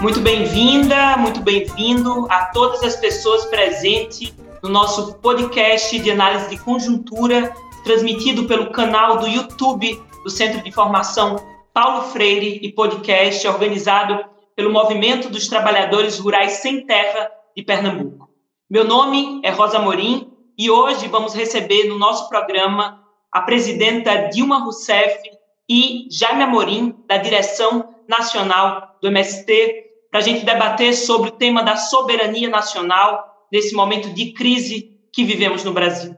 Muito bem-vinda, muito bem-vindo a todas as pessoas presentes no nosso podcast de análise de conjuntura, transmitido pelo canal do YouTube do Centro de Informação Paulo Freire e podcast organizado pelo Movimento dos Trabalhadores Rurais Sem Terra de Pernambuco. Meu nome é Rosa Morim e hoje vamos receber no nosso programa a presidenta Dilma Rousseff e Jaime Amorim, da direção nacional do MST, para a gente debater sobre o tema da soberania nacional nesse momento de crise que vivemos no Brasil.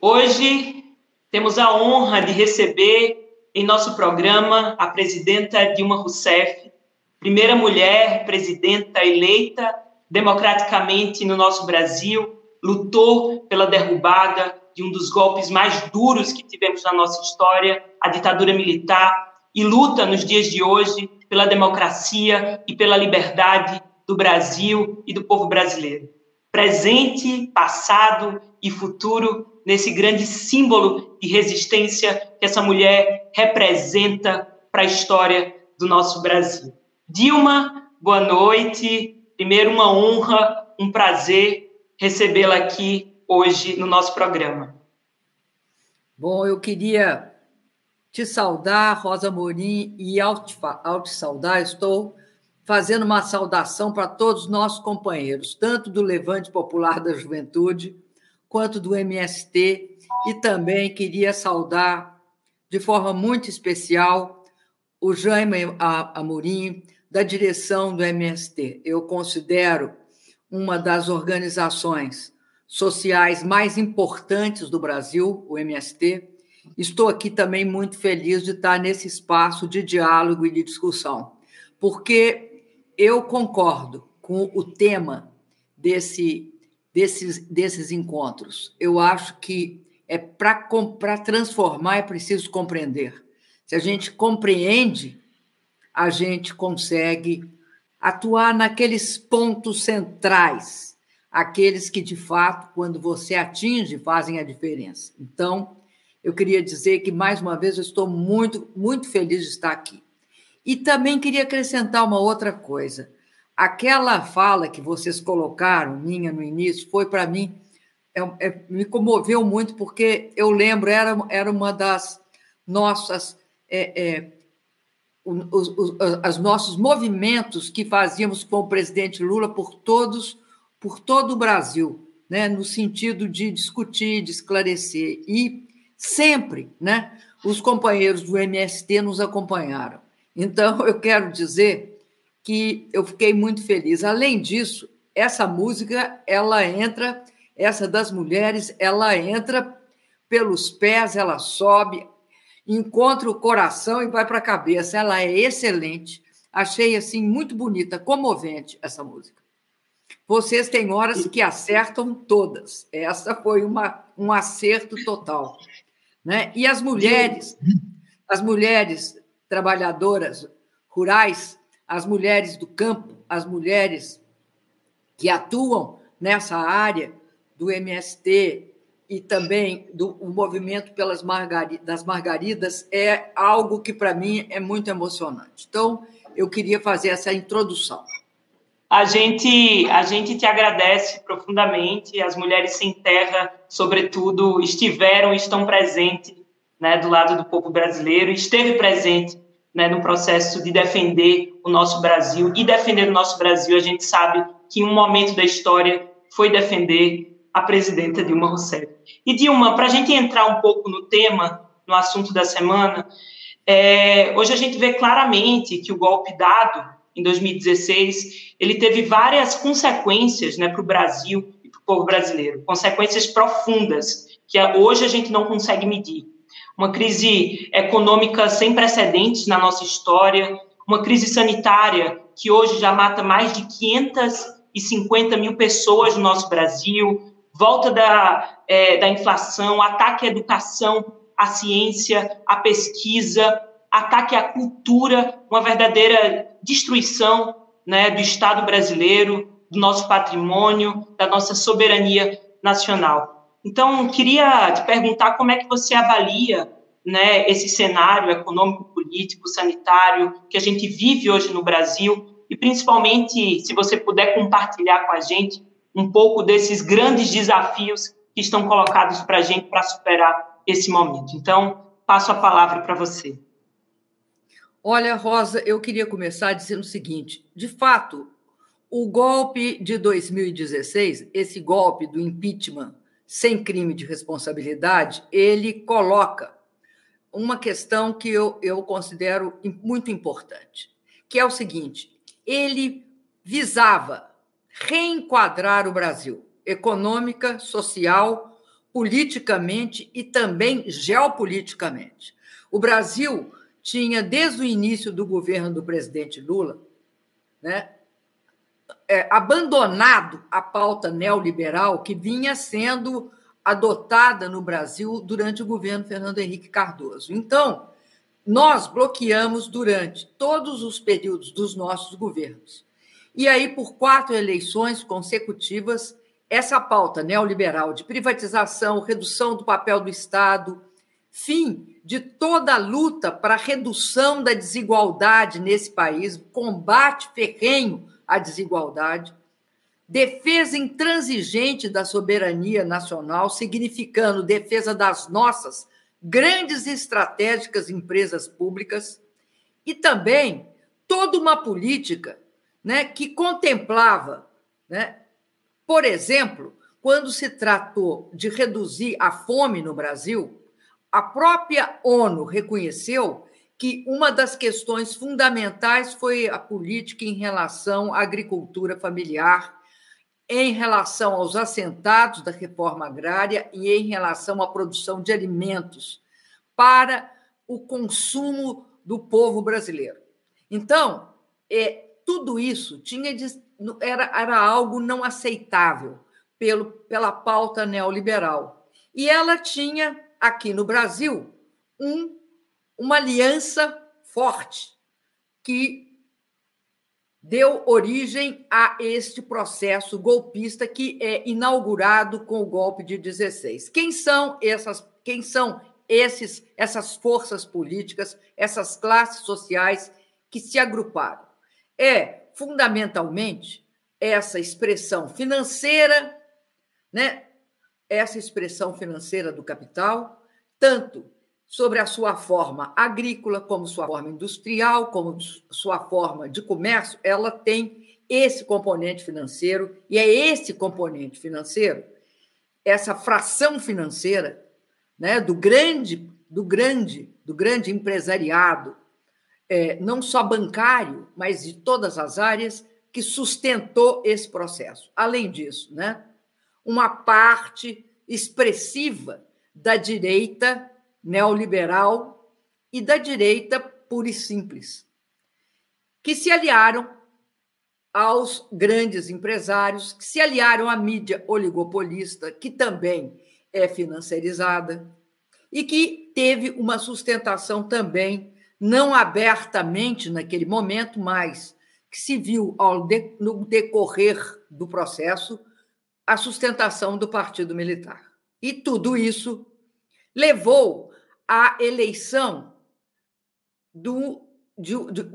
Hoje temos a honra de receber em nosso programa a presidenta Dilma Rousseff, primeira mulher presidenta eleita democraticamente no nosso Brasil, lutou pela derrubada de um dos golpes mais duros que tivemos na nossa história, a ditadura militar, e luta nos dias de hoje pela democracia e pela liberdade do Brasil e do povo brasileiro. Presente, passado e futuro nesse grande símbolo de resistência que essa mulher representa para a história do nosso Brasil. Dilma, boa noite. Primeiro, uma honra, um prazer recebê-la aqui hoje no nosso programa. Bom, eu queria te saudar, Rosa Morim, e ao te, ao te saudar, estou fazendo uma saudação para todos os nossos companheiros, tanto do Levante Popular da Juventude, quanto do MST, e também queria saudar de forma muito especial o Jaime Amorim, da direção do MST. Eu considero uma das organizações sociais mais importantes do Brasil, o MST. Estou aqui também muito feliz de estar nesse espaço de diálogo e de discussão, porque eu concordo com o tema desse, desses, desses encontros. Eu acho que é para transformar é preciso compreender. Se a gente compreende, a gente consegue atuar naqueles pontos centrais aqueles que, de fato, quando você atinge, fazem a diferença. Então, eu queria dizer que, mais uma vez, eu estou muito, muito feliz de estar aqui. E também queria acrescentar uma outra coisa. Aquela fala que vocês colocaram, minha, no início, foi para mim, é, é, me comoveu muito, porque eu lembro, era, era uma das nossas. É, os, os, os nossos movimentos que fazíamos com o presidente Lula por todos por todo o Brasil, né, no sentido de discutir, de esclarecer. E sempre né, os companheiros do MST nos acompanharam. Então, eu quero dizer que eu fiquei muito feliz. Além disso, essa música, ela entra, essa das mulheres, ela entra pelos pés, ela sobe, encontra o coração e vai para a cabeça. Ela é excelente. Achei assim muito bonita, comovente essa música. Vocês têm horas que acertam todas. Essa foi uma, um acerto total. Né? E as mulheres, as mulheres trabalhadoras rurais, as mulheres do campo, as mulheres que atuam nessa área do MST e também do movimento pelas margaridas, das margaridas é algo que para mim é muito emocionante. Então, eu queria fazer essa introdução. A gente, a gente te agradece profundamente. As mulheres sem terra, sobretudo, estiveram e estão presentes né, do lado do povo brasileiro, esteve presente né, no processo de defender o nosso Brasil. E defender o nosso Brasil, a gente sabe que em um momento da história foi defender a presidenta Dilma Rousseff. E, Dilma, para a gente entrar um pouco no tema, no assunto da semana, é, hoje a gente vê claramente que o golpe dado em 2016, ele teve várias consequências né, para o Brasil e para o povo brasileiro, consequências profundas que hoje a gente não consegue medir. Uma crise econômica sem precedentes na nossa história, uma crise sanitária que hoje já mata mais de 550 mil pessoas no nosso Brasil, volta da, é, da inflação, ataque à educação, à ciência, à pesquisa, ataque à cultura, uma verdadeira destruição né, do Estado brasileiro, do nosso patrimônio, da nossa soberania nacional. Então, queria te perguntar como é que você avalia né, esse cenário econômico, político, sanitário que a gente vive hoje no Brasil e principalmente se você puder compartilhar com a gente um pouco desses grandes desafios que estão colocados para a gente para superar esse momento. Então, passo a palavra para você. Olha, Rosa, eu queria começar dizendo o seguinte: de fato, o golpe de 2016, esse golpe do impeachment sem crime de responsabilidade, ele coloca uma questão que eu, eu considero muito importante, que é o seguinte: ele visava reenquadrar o Brasil econômica, social, politicamente e também geopoliticamente. O Brasil tinha, desde o início do governo do presidente Lula, né, é, abandonado a pauta neoliberal que vinha sendo adotada no Brasil durante o governo Fernando Henrique Cardoso. Então, nós bloqueamos durante todos os períodos dos nossos governos. E aí, por quatro eleições consecutivas, essa pauta neoliberal de privatização, redução do papel do Estado, fim de toda a luta para a redução da desigualdade nesse país, combate ferrenho à desigualdade, defesa intransigente da soberania nacional, significando defesa das nossas grandes e estratégicas empresas públicas, e também toda uma política né, que contemplava, né, por exemplo, quando se tratou de reduzir a fome no Brasil, a própria ONU reconheceu que uma das questões fundamentais foi a política em relação à agricultura familiar, em relação aos assentados da reforma agrária e em relação à produção de alimentos para o consumo do povo brasileiro. Então, é, tudo isso tinha era, era algo não aceitável pelo, pela pauta neoliberal. E ela tinha aqui no Brasil um, uma aliança forte que deu origem a este processo golpista que é inaugurado com o golpe de 16. Quem são essas quem são esses essas forças políticas, essas classes sociais que se agruparam? É fundamentalmente essa expressão financeira, né? Essa expressão financeira do capital, tanto sobre a sua forma agrícola, como sua forma industrial, como sua forma de comércio, ela tem esse componente financeiro, e é esse componente financeiro, essa fração financeira, né, do grande, do grande, do grande empresariado, é, não só bancário, mas de todas as áreas, que sustentou esse processo. Além disso, né, uma parte expressiva da direita neoliberal e da direita pura e simples, que se aliaram aos grandes empresários, que se aliaram à mídia oligopolista, que também é financiarizada, e que teve uma sustentação também, não abertamente naquele momento, mas que se viu ao de, no decorrer do processo a sustentação do Partido Militar. E tudo isso levou à eleição do, de,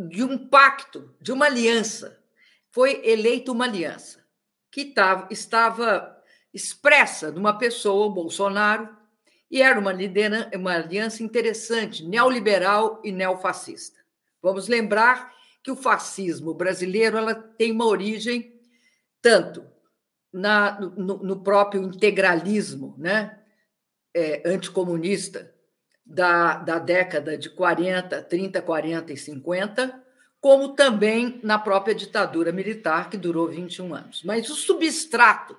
de, um pacto, de uma aliança. Foi eleita uma aliança que tava, estava expressa numa pessoa, Bolsonaro, e era uma, lidera, uma aliança interessante, neoliberal e neofascista. Vamos lembrar que o fascismo brasileiro ela tem uma origem tanto na, no, no próprio integralismo né? É, anticomunista da, da década de 40, 30, 40 e 50, como também na própria ditadura militar, que durou 21 anos. Mas o substrato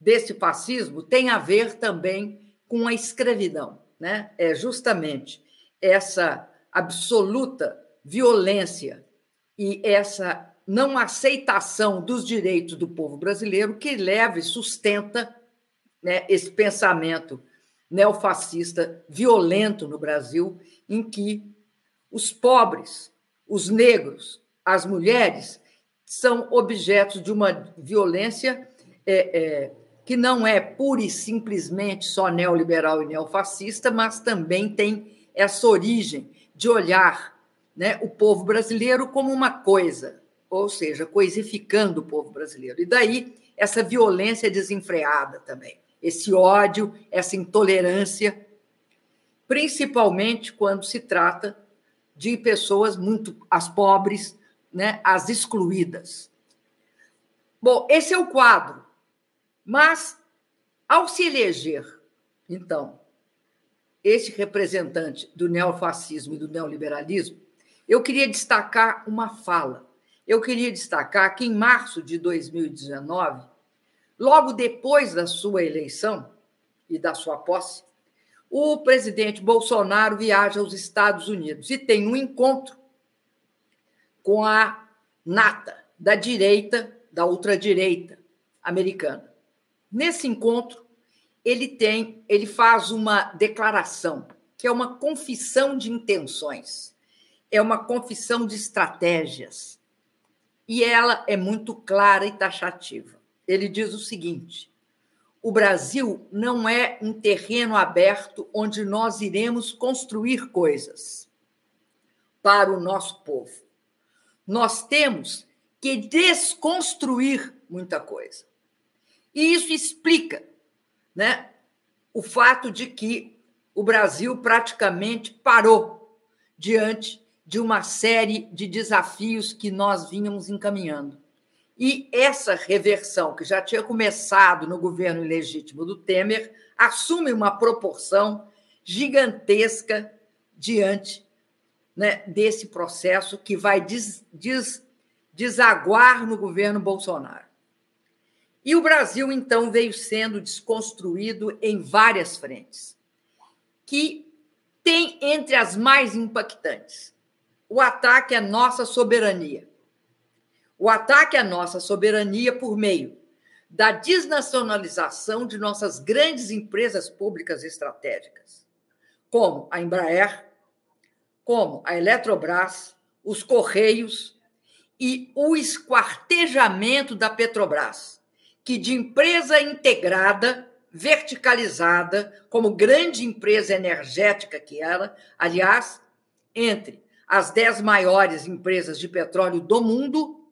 desse fascismo tem a ver também com a escravidão. Né? É justamente essa absoluta violência e essa não aceitação dos direitos do povo brasileiro que leva e sustenta né, esse pensamento neofascista violento no Brasil, em que os pobres, os negros, as mulheres são objetos de uma violência é, é, que não é pura e simplesmente só neoliberal e neofascista, mas também tem essa origem de olhar né, o povo brasileiro como uma coisa, ou seja, coisificando o povo brasileiro. E daí essa violência desenfreada também, esse ódio, essa intolerância, principalmente quando se trata de pessoas muito as pobres, né, as excluídas. Bom, esse é o quadro. Mas ao se eleger, então, este representante do neofascismo e do neoliberalismo, eu queria destacar uma fala eu queria destacar que em março de 2019, logo depois da sua eleição e da sua posse, o presidente Bolsonaro viaja aos Estados Unidos e tem um encontro com a nata da direita, da ultradireita americana. Nesse encontro, ele tem, ele faz uma declaração, que é uma confissão de intenções, é uma confissão de estratégias, e ela é muito clara e taxativa. Ele diz o seguinte: o Brasil não é um terreno aberto onde nós iremos construir coisas para o nosso povo. Nós temos que desconstruir muita coisa. E isso explica né, o fato de que o Brasil praticamente parou diante de uma série de desafios que nós vínhamos encaminhando. E essa reversão, que já tinha começado no governo ilegítimo do Temer, assume uma proporção gigantesca diante né, desse processo que vai des, des, desaguar no governo Bolsonaro. E o Brasil, então, veio sendo desconstruído em várias frentes, que tem entre as mais impactantes o ataque à nossa soberania. O ataque à nossa soberania por meio da desnacionalização de nossas grandes empresas públicas estratégicas, como a Embraer, como a Eletrobras, os Correios e o esquartejamento da Petrobras, que de empresa integrada, verticalizada, como grande empresa energética que era, aliás, entre as dez maiores empresas de petróleo do mundo,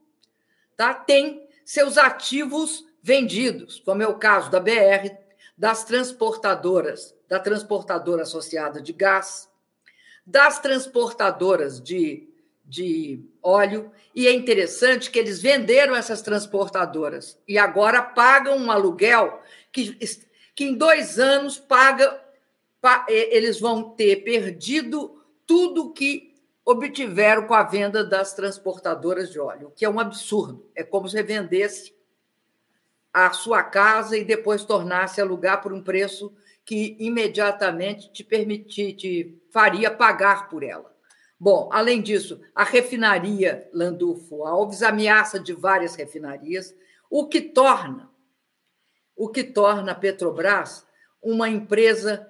tá, têm seus ativos vendidos, como é o caso da BR, das transportadoras, da transportadora associada de gás, das transportadoras de, de óleo, e é interessante que eles venderam essas transportadoras e agora pagam um aluguel que, que em dois anos paga, eles vão ter perdido tudo que obtiveram com a venda das transportadoras de óleo, o que é um absurdo. É como se vendesse a sua casa e depois tornasse alugar por um preço que imediatamente te permitir, te faria pagar por ela. Bom, além disso, a refinaria Landulfo Alves ameaça de várias refinarias, o que torna o que torna a Petrobras uma empresa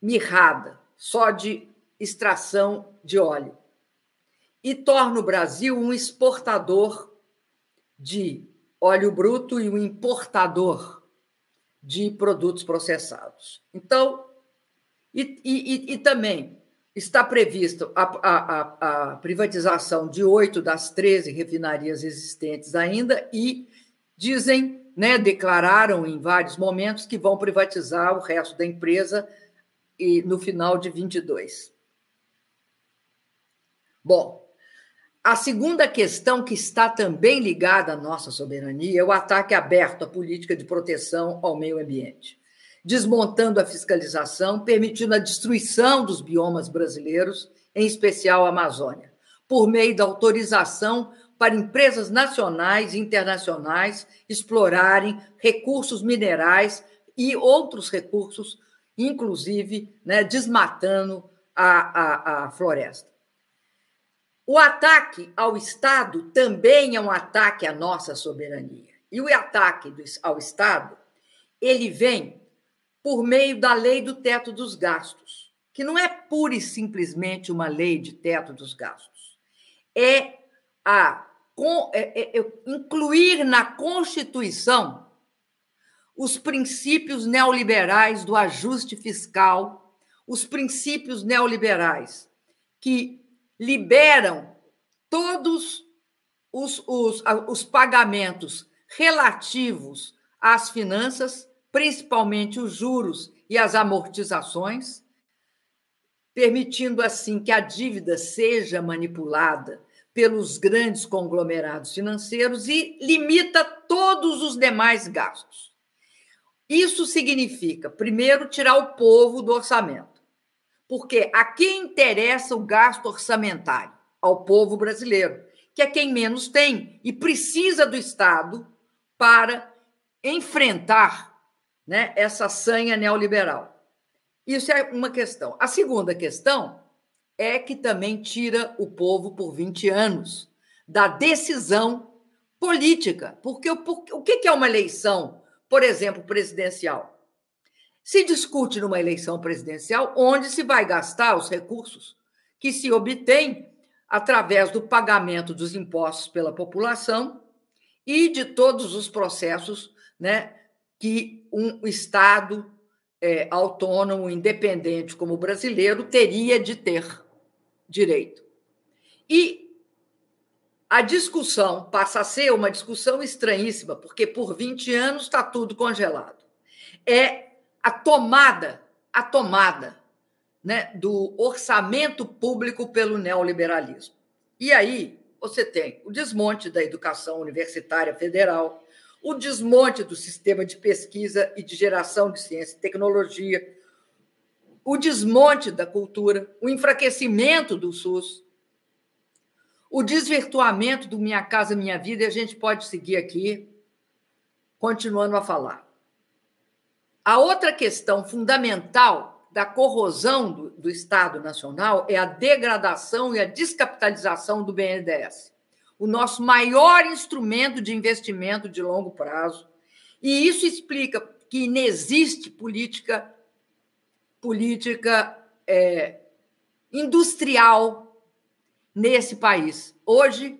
mirrada, só de extração de óleo e torna o Brasil um exportador de óleo bruto e um importador de produtos processados. Então, e, e, e também está previsto a, a, a, privatização de oito das 13 refinarias existentes ainda e dizem, né, declararam em vários momentos que vão privatizar o resto da empresa e no final de 22. Bom, a segunda questão que está também ligada à nossa soberania é o ataque aberto à política de proteção ao meio ambiente, desmontando a fiscalização, permitindo a destruição dos biomas brasileiros, em especial a Amazônia, por meio da autorização para empresas nacionais e internacionais explorarem recursos minerais e outros recursos, inclusive né, desmatando a, a, a floresta. O ataque ao Estado também é um ataque à nossa soberania. E o ataque ao Estado, ele vem por meio da lei do teto dos gastos, que não é pura e simplesmente uma lei de teto dos gastos. É a é, é, é incluir na Constituição os princípios neoliberais do ajuste fiscal, os princípios neoliberais que liberam todos os, os, os pagamentos relativos às finanças, principalmente os juros e as amortizações, permitindo assim que a dívida seja manipulada pelos grandes conglomerados financeiros e limita todos os demais gastos. Isso significa, primeiro, tirar o povo do orçamento. Porque a quem interessa o gasto orçamentário? Ao povo brasileiro, que é quem menos tem e precisa do Estado para enfrentar né, essa sanha neoliberal. Isso é uma questão. A segunda questão é que também tira o povo por 20 anos da decisão política. Porque o, o que é uma eleição, por exemplo, presidencial? Se discute numa eleição presidencial onde se vai gastar os recursos que se obtém através do pagamento dos impostos pela população e de todos os processos né, que um Estado é, autônomo, independente como o brasileiro teria de ter direito. E a discussão passa a ser uma discussão estranhíssima, porque por 20 anos está tudo congelado. É a tomada, a tomada né, do orçamento público pelo neoliberalismo. E aí você tem o desmonte da educação universitária federal, o desmonte do sistema de pesquisa e de geração de ciência e tecnologia, o desmonte da cultura, o enfraquecimento do SUS, o desvirtuamento do Minha Casa Minha Vida, e a gente pode seguir aqui, continuando a falar. A outra questão fundamental da corrosão do, do Estado Nacional é a degradação e a descapitalização do BNDES, o nosso maior instrumento de investimento de longo prazo. E isso explica que inexiste política, política é, industrial nesse país. Hoje,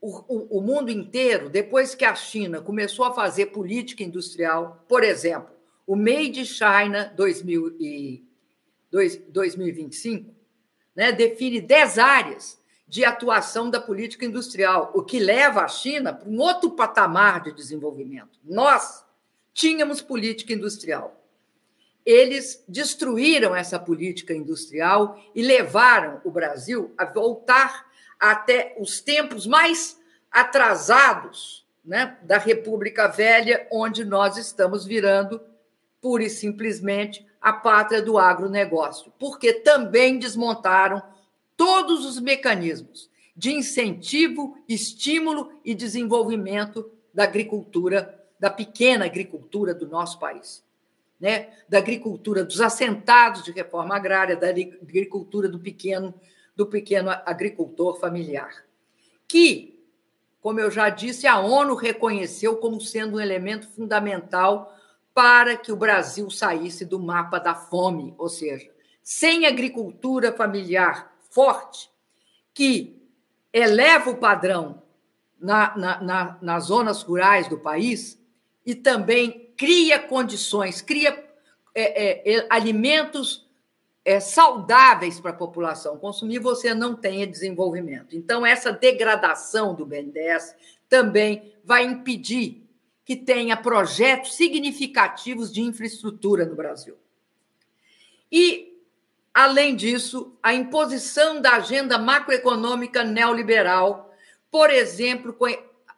o, o, o mundo inteiro, depois que a China começou a fazer política industrial, por exemplo, o Made China 2025 né, define 10 áreas de atuação da política industrial, o que leva a China para um outro patamar de desenvolvimento. Nós tínhamos política industrial. Eles destruíram essa política industrial e levaram o Brasil a voltar até os tempos mais atrasados né, da República Velha, onde nós estamos virando pura e simplesmente a pátria do agronegócio, porque também desmontaram todos os mecanismos de incentivo, estímulo e desenvolvimento da agricultura, da pequena agricultura do nosso país. Né? Da agricultura dos assentados de reforma agrária, da agricultura do pequeno, do pequeno agricultor familiar. Que, como eu já disse, a ONU reconheceu como sendo um elemento fundamental para que o Brasil saísse do mapa da fome, ou seja, sem agricultura familiar forte, que eleva o padrão na, na, na, nas zonas rurais do país e também cria condições, cria é, é, é alimentos é, saudáveis para a população consumir, você não tenha desenvolvimento. Então, essa degradação do BNDES também vai impedir que tenha projetos significativos de infraestrutura no Brasil. E, além disso, a imposição da agenda macroeconômica neoliberal, por exemplo,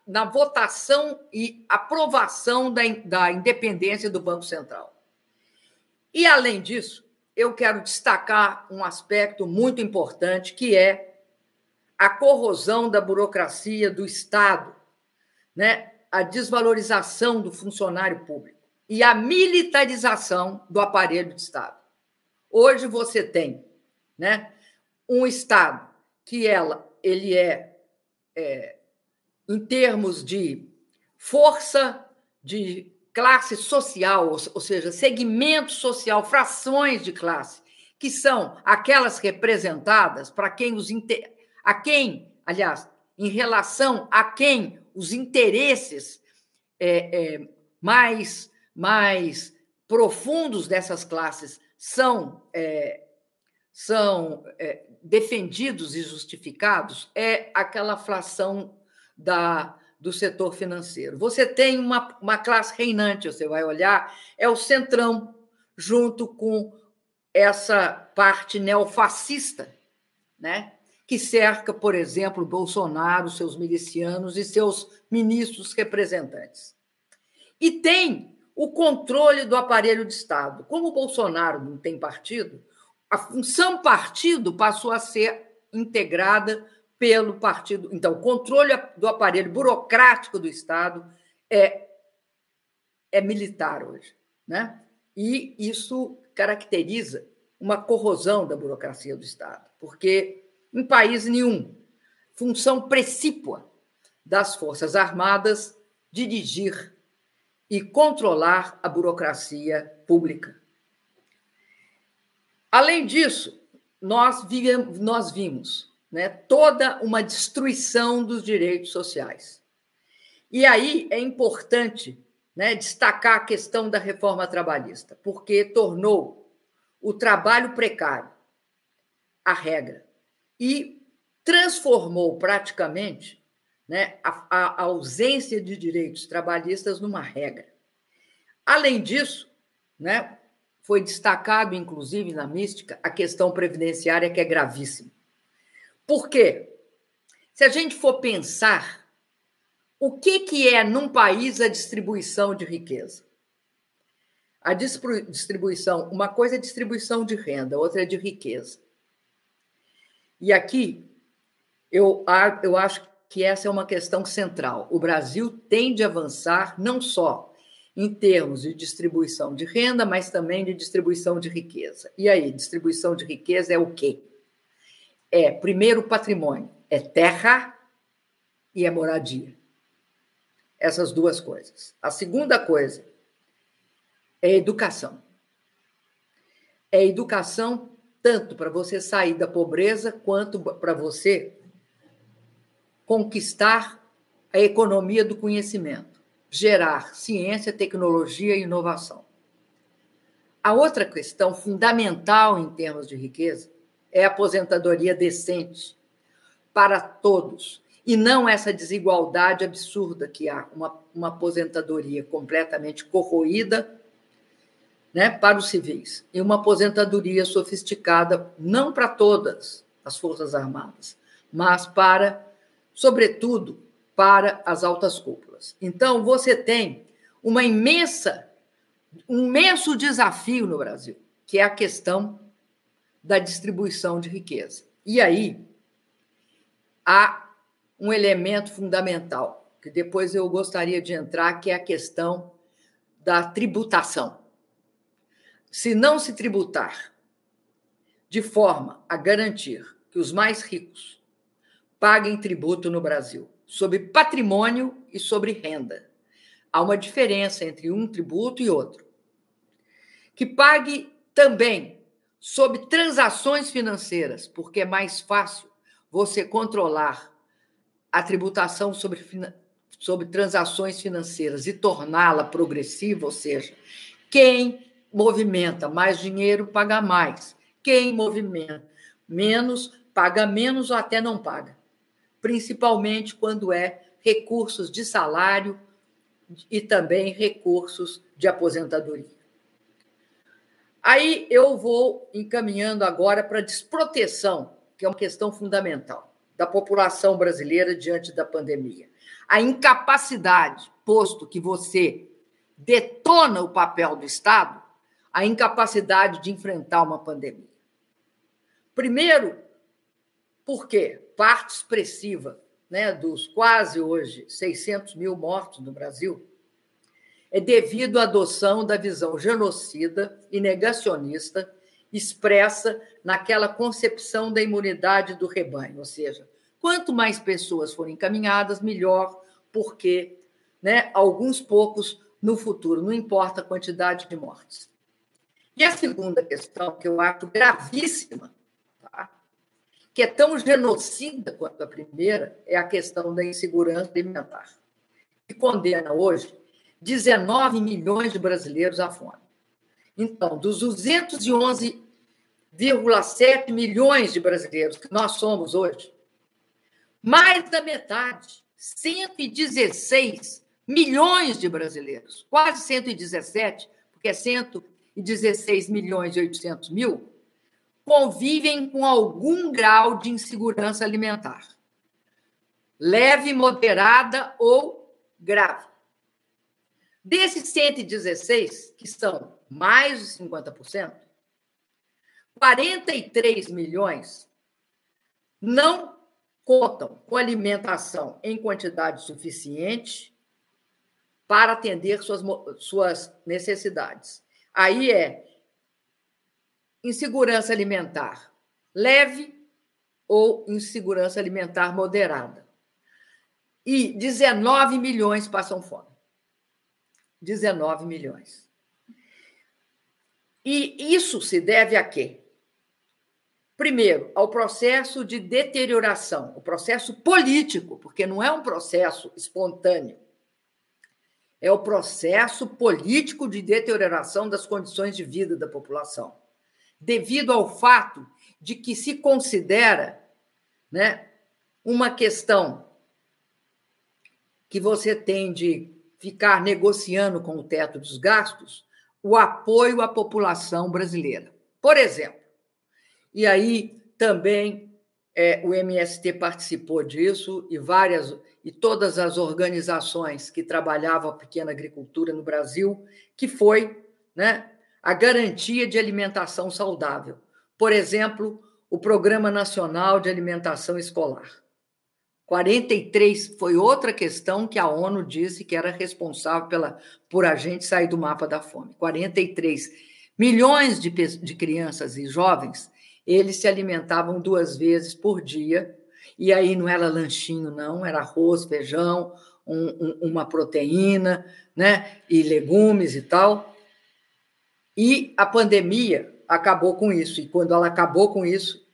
na votação e aprovação da, da independência do Banco Central. E, além disso, eu quero destacar um aspecto muito importante, que é a corrosão da burocracia do Estado, né? A desvalorização do funcionário público e a militarização do aparelho de Estado. Hoje você tem né, um Estado que ela, ele é, é em termos de força de classe social, ou seja, segmento social, frações de classe, que são aquelas representadas para quem os a quem, aliás, em relação a quem os interesses é, é, mais, mais profundos dessas classes são, é, são é, defendidos e justificados é aquela fração da, do setor financeiro. Você tem uma, uma classe reinante, você vai olhar, é o centrão, junto com essa parte neofascista, né? Que cerca, por exemplo, Bolsonaro, seus milicianos e seus ministros representantes. E tem o controle do aparelho de Estado. Como Bolsonaro não tem partido, a função partido passou a ser integrada pelo partido. Então, o controle do aparelho burocrático do Estado é, é militar hoje. Né? E isso caracteriza uma corrosão da burocracia do Estado, porque em país nenhum, função precípua das Forças Armadas dirigir e controlar a burocracia pública. Além disso, nós, vivemos, nós vimos né, toda uma destruição dos direitos sociais. E aí é importante né, destacar a questão da reforma trabalhista, porque tornou o trabalho precário a regra e transformou praticamente né, a, a ausência de direitos trabalhistas numa regra. Além disso, né, foi destacado, inclusive, na mística, a questão previdenciária, que é gravíssima. Por quê? Se a gente for pensar o que, que é, num país, a distribuição de riqueza? A distribuição, uma coisa é distribuição de renda, outra é de riqueza. E aqui, eu, eu acho que essa é uma questão central. O Brasil tem de avançar não só em termos de distribuição de renda, mas também de distribuição de riqueza. E aí, distribuição de riqueza é o quê? É, primeiro, patrimônio, é terra e é moradia. Essas duas coisas. A segunda coisa é educação. É educação tanto para você sair da pobreza quanto para você conquistar a economia do conhecimento, gerar ciência, tecnologia e inovação. A outra questão fundamental em termos de riqueza é a aposentadoria decente para todos e não essa desigualdade absurda que há, uma, uma aposentadoria completamente corroída né, para os civis e uma aposentadoria sofisticada não para todas as Forças Armadas, mas para, sobretudo, para as altas cúpulas. Então, você tem uma imensa, um imenso desafio no Brasil, que é a questão da distribuição de riqueza. E aí há um elemento fundamental, que depois eu gostaria de entrar, que é a questão da tributação se não se tributar de forma a garantir que os mais ricos paguem tributo no Brasil sobre patrimônio e sobre renda. Há uma diferença entre um tributo e outro. Que pague também sobre transações financeiras, porque é mais fácil você controlar a tributação sobre, sobre transações financeiras e torná-la progressiva, ou seja, quem movimenta mais dinheiro paga mais. Quem movimenta menos paga menos ou até não paga. Principalmente quando é recursos de salário e também recursos de aposentadoria. Aí eu vou encaminhando agora para a desproteção, que é uma questão fundamental da população brasileira diante da pandemia. A incapacidade, posto que você detona o papel do Estado, a incapacidade de enfrentar uma pandemia. Primeiro, porque parte expressiva né, dos quase hoje 600 mil mortos no Brasil é devido à adoção da visão genocida e negacionista expressa naquela concepção da imunidade do rebanho, ou seja, quanto mais pessoas forem encaminhadas, melhor, porque né, alguns poucos no futuro, não importa a quantidade de mortes. E a segunda questão, que eu acho gravíssima, tá? que é tão genocida quanto a primeira, é a questão da insegurança alimentar, que condena hoje 19 milhões de brasileiros à fome. Então, dos 211,7 milhões de brasileiros que nós somos hoje, mais da metade, 116 milhões de brasileiros, quase 117, porque é 116 milhões e 800 mil, convivem com algum grau de insegurança alimentar, leve, moderada ou grave. Desses 116, que são mais de 50%, 43 milhões não contam com alimentação em quantidade suficiente para atender suas, suas necessidades. Aí é insegurança alimentar leve ou insegurança alimentar moderada. E 19 milhões passam fome. 19 milhões. E isso se deve a quê? Primeiro, ao processo de deterioração, o processo político, porque não é um processo espontâneo. É o processo político de deterioração das condições de vida da população, devido ao fato de que se considera né, uma questão que você tem de ficar negociando com o teto dos gastos o apoio à população brasileira. Por exemplo, e aí também é, o MST participou disso e várias e todas as organizações que trabalhavam a pequena agricultura no Brasil, que foi né, a garantia de alimentação saudável. Por exemplo, o Programa Nacional de Alimentação Escolar. 43 foi outra questão que a ONU disse que era responsável pela, por a gente sair do mapa da fome. 43 milhões de, de crianças e jovens, eles se alimentavam duas vezes por dia, e aí não era lanchinho, não, era arroz, feijão, um, um, uma proteína, né, e legumes e tal. E a pandemia acabou com isso, e quando ela acabou com isso,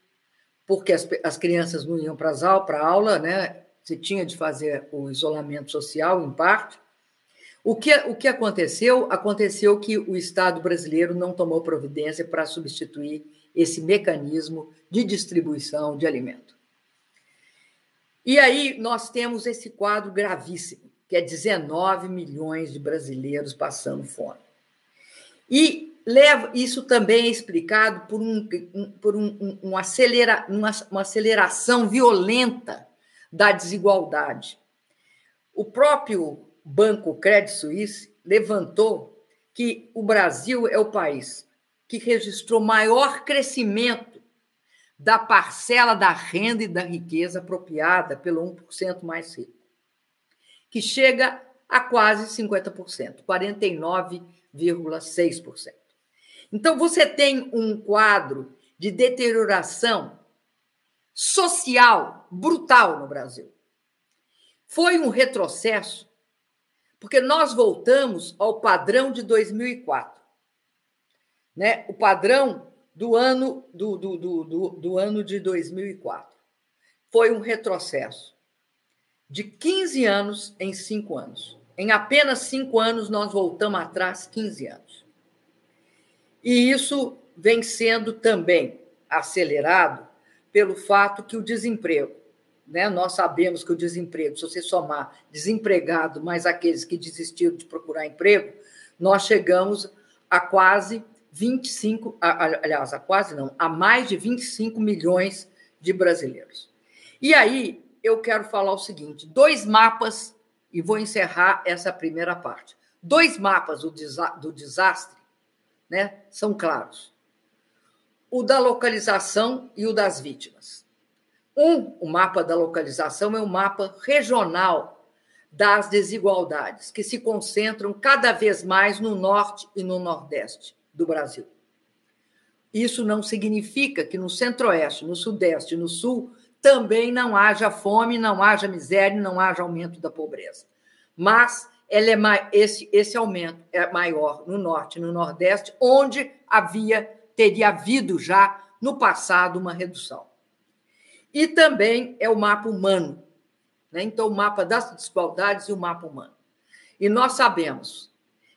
porque as, as crianças não iam para a aula, né? Se tinha de fazer o isolamento social, em parte. O que, o que aconteceu? Aconteceu que o Estado brasileiro não tomou providência para substituir esse mecanismo de distribuição de alimento. E aí nós temos esse quadro gravíssimo, que é 19 milhões de brasileiros passando fome. E leva, isso também é explicado por, um, por um, um acelera, uma, uma aceleração violenta da desigualdade. O próprio Banco Credit Suisse levantou que o Brasil é o país que registrou maior crescimento da parcela da renda e da riqueza apropriada pelo 1% mais rico, que chega a quase 50%, 49,6%. Então, você tem um quadro de deterioração social brutal no Brasil. Foi um retrocesso, porque nós voltamos ao padrão de 2004. Né? O padrão do ano, do, do, do, do, do ano de 2004. Foi um retrocesso de 15 anos em 5 anos. Em apenas 5 anos, nós voltamos atrás 15 anos. E isso vem sendo também acelerado pelo fato que o desemprego, né? nós sabemos que o desemprego, se você somar desempregado mais aqueles que desistiram de procurar emprego, nós chegamos a quase 25, aliás, a quase não, a mais de 25 milhões de brasileiros. E aí eu quero falar o seguinte: dois mapas, e vou encerrar essa primeira parte. Dois mapas do desastre né, são claros. O da localização e o das vítimas. Um, o mapa da localização é um mapa regional das desigualdades, que se concentram cada vez mais no norte e no nordeste do Brasil. Isso não significa que no centro-oeste, no sudeste no sul também não haja fome, não haja miséria, não haja aumento da pobreza. Mas ela é esse, esse aumento é maior no norte no nordeste, onde havia teria havido já no passado uma redução. E também é o mapa humano, né? então o mapa das desigualdades e o mapa humano. E nós sabemos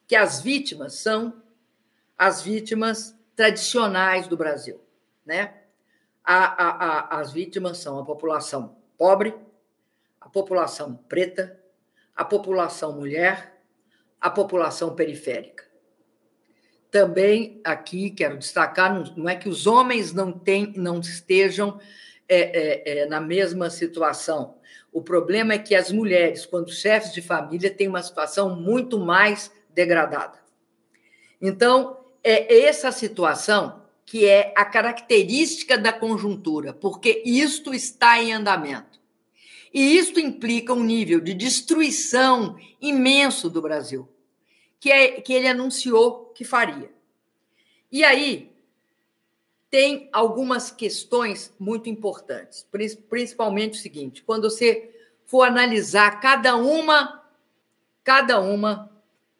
que as vítimas são as vítimas tradicionais do Brasil. Né? A, a, a, as vítimas são a população pobre, a população preta, a população mulher, a população periférica. Também aqui quero destacar, não é que os homens não, tem, não estejam é, é, é, na mesma situação. O problema é que as mulheres, quando chefes de família, têm uma situação muito mais degradada. Então, é essa situação que é a característica da conjuntura, porque isto está em andamento. E isto implica um nível de destruição imenso do Brasil, que, é, que ele anunciou que faria. E aí, tem algumas questões muito importantes, principalmente o seguinte: quando você for analisar cada uma, cada uma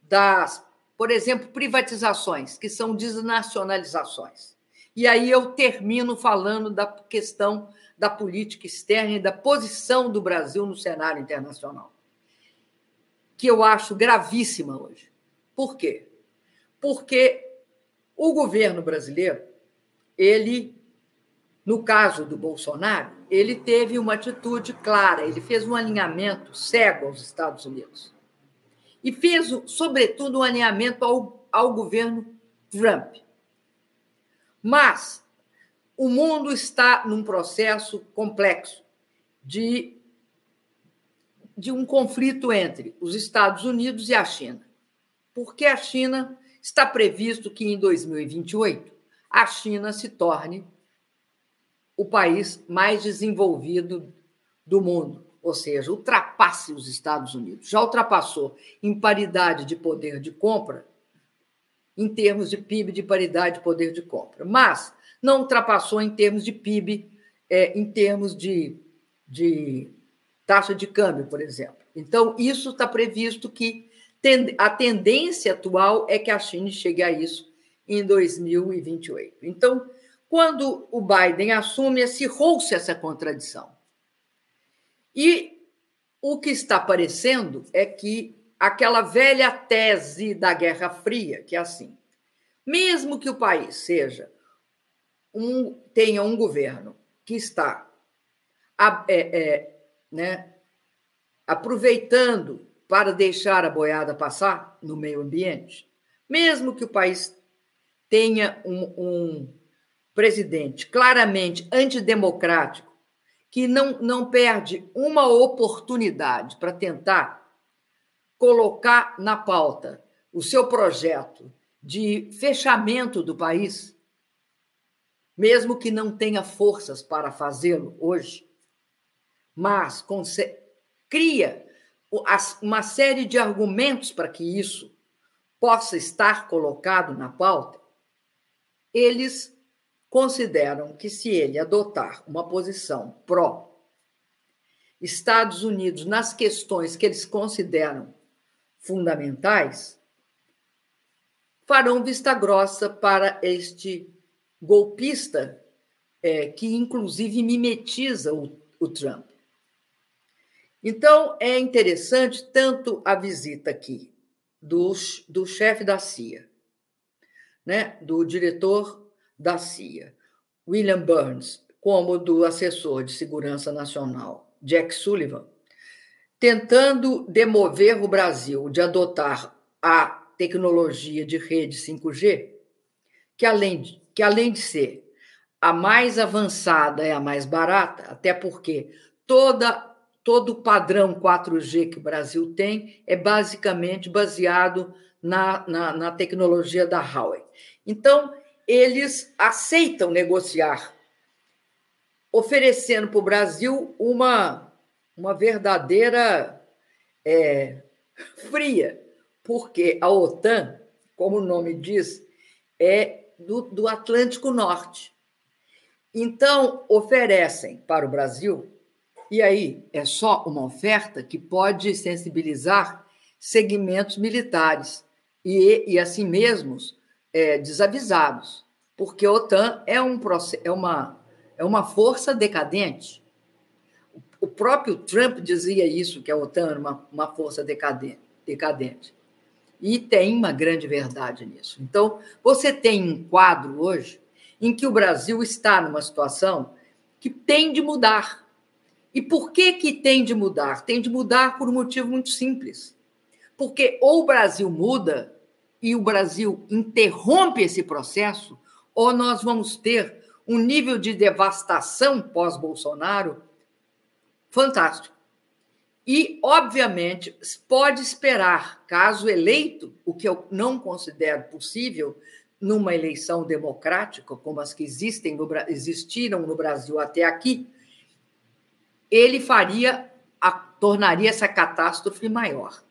das, por exemplo, privatizações, que são desnacionalizações. E aí eu termino falando da questão da política externa e da posição do Brasil no cenário internacional, que eu acho gravíssima hoje. Por quê? Porque o governo brasileiro ele, no caso do Bolsonaro, ele teve uma atitude clara, ele fez um alinhamento cego aos Estados Unidos. E fez, sobretudo, um alinhamento ao, ao governo Trump. Mas o mundo está num processo complexo de, de um conflito entre os Estados Unidos e a China. Porque a China está previsto que em 2028 a China se torne o país mais desenvolvido do mundo, ou seja, ultrapasse os Estados Unidos. Já ultrapassou em paridade de poder de compra, em termos de PIB de paridade de poder de compra, mas não ultrapassou em termos de PIB, é, em termos de, de taxa de câmbio, por exemplo. Então, isso está previsto que a tendência atual é que a China chegue a isso em 2028. Então, quando o Biden assume, acirrou-se essa contradição. E o que está aparecendo é que aquela velha tese da Guerra Fria, que é assim: mesmo que o país seja um, tenha um governo que está é, é, né, aproveitando para deixar a boiada passar no meio ambiente, mesmo que o país tenha um, um presidente claramente antidemocrático, que não, não perde uma oportunidade para tentar colocar na pauta o seu projeto de fechamento do país, mesmo que não tenha forças para fazê-lo hoje, mas cria uma série de argumentos para que isso possa estar colocado na pauta, eles consideram que se ele adotar uma posição pró Estados Unidos nas questões que eles consideram fundamentais, farão vista grossa para este golpista é, que, inclusive, mimetiza o, o Trump. Então, é interessante tanto a visita aqui do, do chefe da CIA, né, do diretor da CIA, William Burns, como do assessor de segurança nacional, Jack Sullivan, tentando demover o Brasil de adotar a tecnologia de rede 5G, que além de, que além de ser a mais avançada é a mais barata, até porque toda todo o padrão 4G que o Brasil tem é basicamente baseado na, na, na tecnologia da Huawei. Então, eles aceitam negociar, oferecendo para o Brasil uma, uma verdadeira é, fria, porque a OTAN, como o nome diz, é do, do Atlântico Norte. Então, oferecem para o Brasil, e aí é só uma oferta que pode sensibilizar segmentos militares e, e assim mesmos é, desavisados, porque a OTAN é, um, é, uma, é uma força decadente. O próprio Trump dizia isso, que a OTAN era uma, uma força decadente. decadente. E tem uma grande verdade nisso. Então, você tem um quadro hoje em que o Brasil está numa situação que tem de mudar. E por que, que tem de mudar? Tem de mudar por um motivo muito simples. Porque ou o Brasil muda e o Brasil interrompe esse processo, ou nós vamos ter um nível de devastação pós-Bolsonaro fantástico. E, obviamente, pode esperar, caso eleito, o que eu não considero possível numa eleição democrática, como as que existem no, existiram no Brasil até aqui, ele faria, a, tornaria essa catástrofe maior.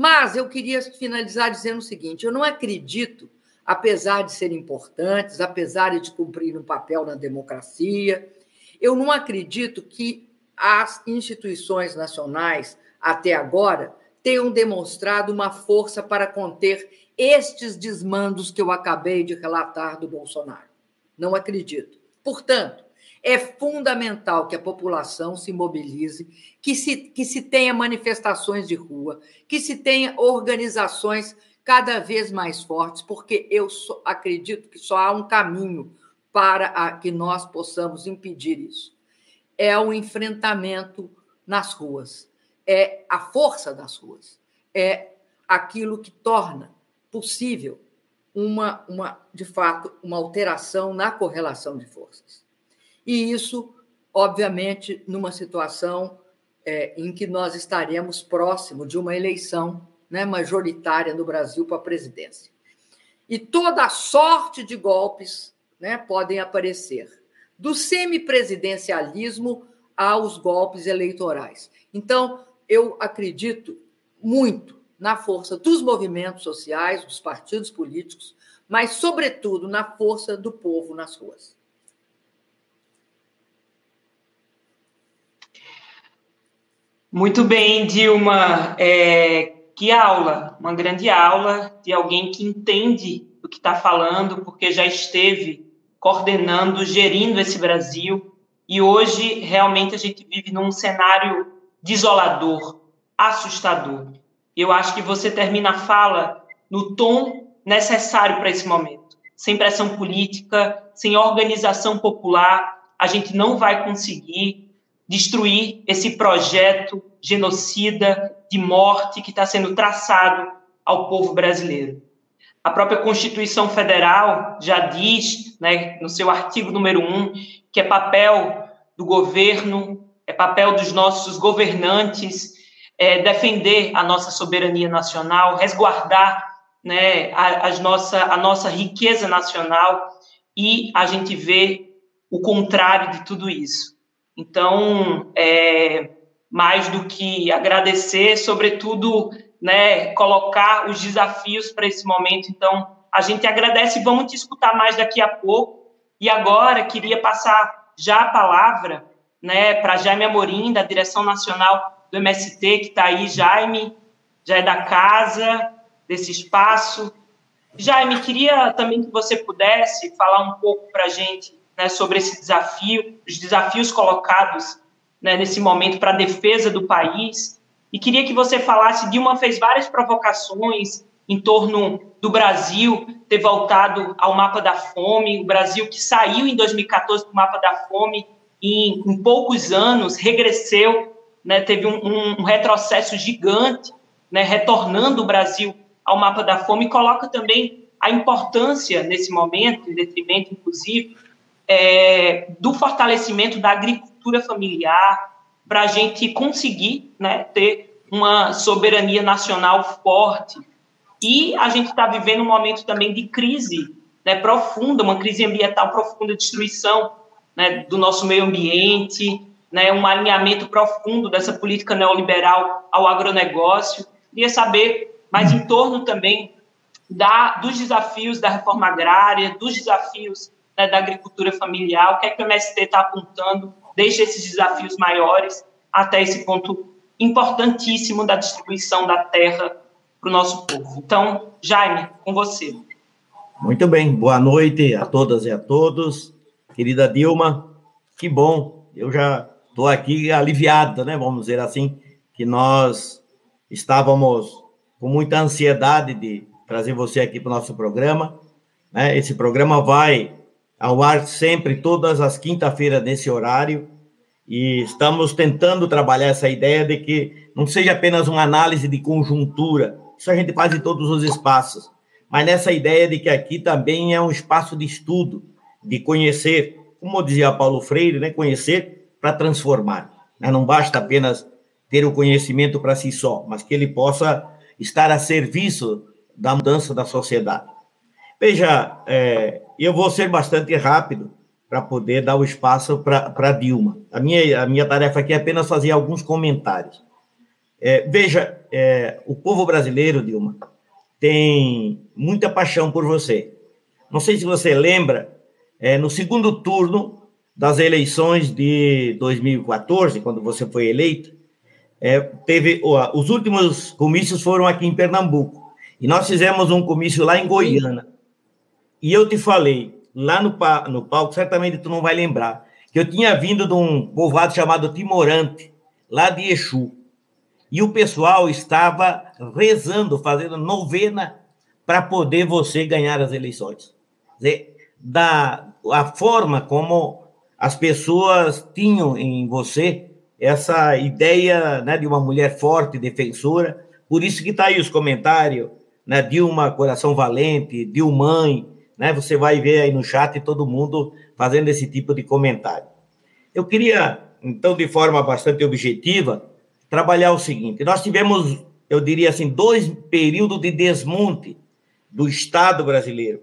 Mas eu queria finalizar dizendo o seguinte: eu não acredito, apesar de serem importantes, apesar de cumprir um papel na democracia, eu não acredito que as instituições nacionais, até agora, tenham demonstrado uma força para conter estes desmandos que eu acabei de relatar do Bolsonaro. Não acredito. Portanto, é fundamental que a população se mobilize, que se, que se tenha manifestações de rua, que se tenha organizações cada vez mais fortes, porque eu acredito que só há um caminho para que nós possamos impedir isso é o enfrentamento nas ruas, é a força das ruas, é aquilo que torna possível uma, uma de fato, uma alteração na correlação de forças. E isso, obviamente, numa situação é, em que nós estaremos próximo de uma eleição né, majoritária no Brasil para a presidência. E toda sorte de golpes né, podem aparecer do semipresidencialismo aos golpes eleitorais. Então, eu acredito muito na força dos movimentos sociais, dos partidos políticos, mas, sobretudo, na força do povo nas ruas. Muito bem, Dilma. É, que aula, uma grande aula de alguém que entende o que está falando, porque já esteve coordenando, gerindo esse Brasil. E hoje, realmente, a gente vive num cenário desolador, assustador. Eu acho que você termina a fala no tom necessário para esse momento. Sem pressão política, sem organização popular, a gente não vai conseguir destruir esse projeto genocida de morte que está sendo traçado ao povo brasileiro. A própria Constituição Federal já diz, né, no seu artigo número 1, que é papel do governo, é papel dos nossos governantes é, defender a nossa soberania nacional, resguardar né, a, a, nossa, a nossa riqueza nacional, e a gente vê o contrário de tudo isso. Então, é, mais do que agradecer, sobretudo né, colocar os desafios para esse momento. Então, a gente agradece e vamos te escutar mais daqui a pouco. E agora, queria passar já a palavra né, para Jaime Amorim, da direção nacional do MST, que está aí. Jaime, já é da casa, desse espaço. Jaime, queria também que você pudesse falar um pouco para a gente né, sobre esse desafio, os desafios colocados né, nesse momento para a defesa do país e queria que você falasse. Dilma fez várias provocações em torno do Brasil ter voltado ao mapa da fome, o Brasil que saiu em 2014 do mapa da fome e em, poucos anos regressou, né, teve um, um, retrocesso gigante, né, retornando o Brasil ao mapa da fome, e coloca também a importância nesse momento, em detrimento, inclusive, é, do fortalecimento da agricultura familiar, para a gente conseguir né, ter uma soberania nacional forte. E a gente está vivendo um momento também de crise né, profunda, uma crise ambiental profunda, destruição né, do nosso meio ambiente, né, um alinhamento profundo dessa política neoliberal ao agronegócio. Queria saber mais em torno também da, dos desafios da reforma agrária, dos desafios né, da agricultura familiar, o que é que o MST está apontando deixa esses desafios maiores até esse ponto importantíssimo da distribuição da terra para o nosso povo. Então, Jaime, com você. Muito bem, boa noite a todas e a todos. Querida Dilma, que bom, eu já estou aqui aliviada, né? Vamos dizer assim, que nós estávamos com muita ansiedade de trazer você aqui para o nosso programa. Né? Esse programa vai ao ar sempre, todas as quinta-feiras, nesse horário, e estamos tentando trabalhar essa ideia de que não seja apenas uma análise de conjuntura, isso a gente faz em todos os espaços, mas nessa ideia de que aqui também é um espaço de estudo, de conhecer, como dizia Paulo Freire, né? conhecer para transformar. Né? Não basta apenas ter o conhecimento para si só, mas que ele possa estar a serviço da mudança da sociedade. Veja, é, eu vou ser bastante rápido para poder dar o espaço para Dilma. A minha, a minha tarefa aqui é apenas fazer alguns comentários. É, veja, é, o povo brasileiro, Dilma, tem muita paixão por você. Não sei se você lembra, é, no segundo turno das eleições de 2014, quando você foi eleito, é, teve os últimos comícios foram aqui em Pernambuco e nós fizemos um comício lá em Goiânia. E eu te falei lá no, no palco, certamente tu não vai lembrar, que eu tinha vindo de um povoado chamado Timorante, lá de Exu. E o pessoal estava rezando, fazendo novena para poder você ganhar as eleições. Dizer, da a forma como as pessoas tinham em você essa ideia né, de uma mulher forte, defensora. Por isso que está aí os comentários, né, Dilma Coração Valente, Dilmãe, né, você vai ver aí no chat todo mundo fazendo esse tipo de comentário. Eu queria, então, de forma bastante objetiva, trabalhar o seguinte: nós tivemos, eu diria assim, dois períodos de desmonte do Estado brasileiro,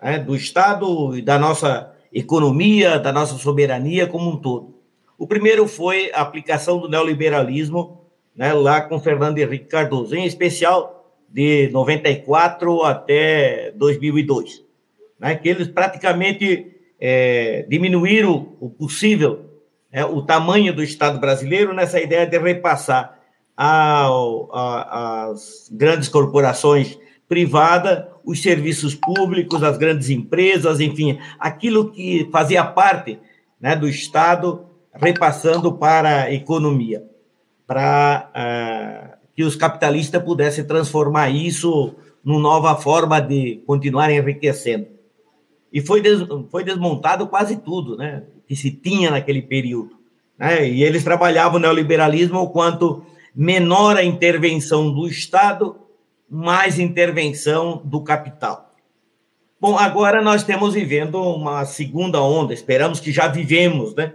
né, do Estado e da nossa economia, da nossa soberania como um todo. O primeiro foi a aplicação do neoliberalismo, né, lá com Fernando Henrique Cardoso, em especial de 94 até 2002, né, que eles praticamente é, diminuíram o possível é, o tamanho do Estado brasileiro nessa ideia de repassar às grandes corporações privadas os serviços públicos, as grandes empresas, enfim, aquilo que fazia parte né, do Estado repassando para a economia, para uh, que os capitalistas pudessem transformar isso numa nova forma de continuar enriquecendo. E foi, des, foi desmontado quase tudo, né? que se tinha naquele período. Né? E eles trabalhavam o neoliberalismo quanto menor a intervenção do Estado, mais intervenção do capital. Bom, agora nós estamos vivendo uma segunda onda, esperamos que já vivemos, né?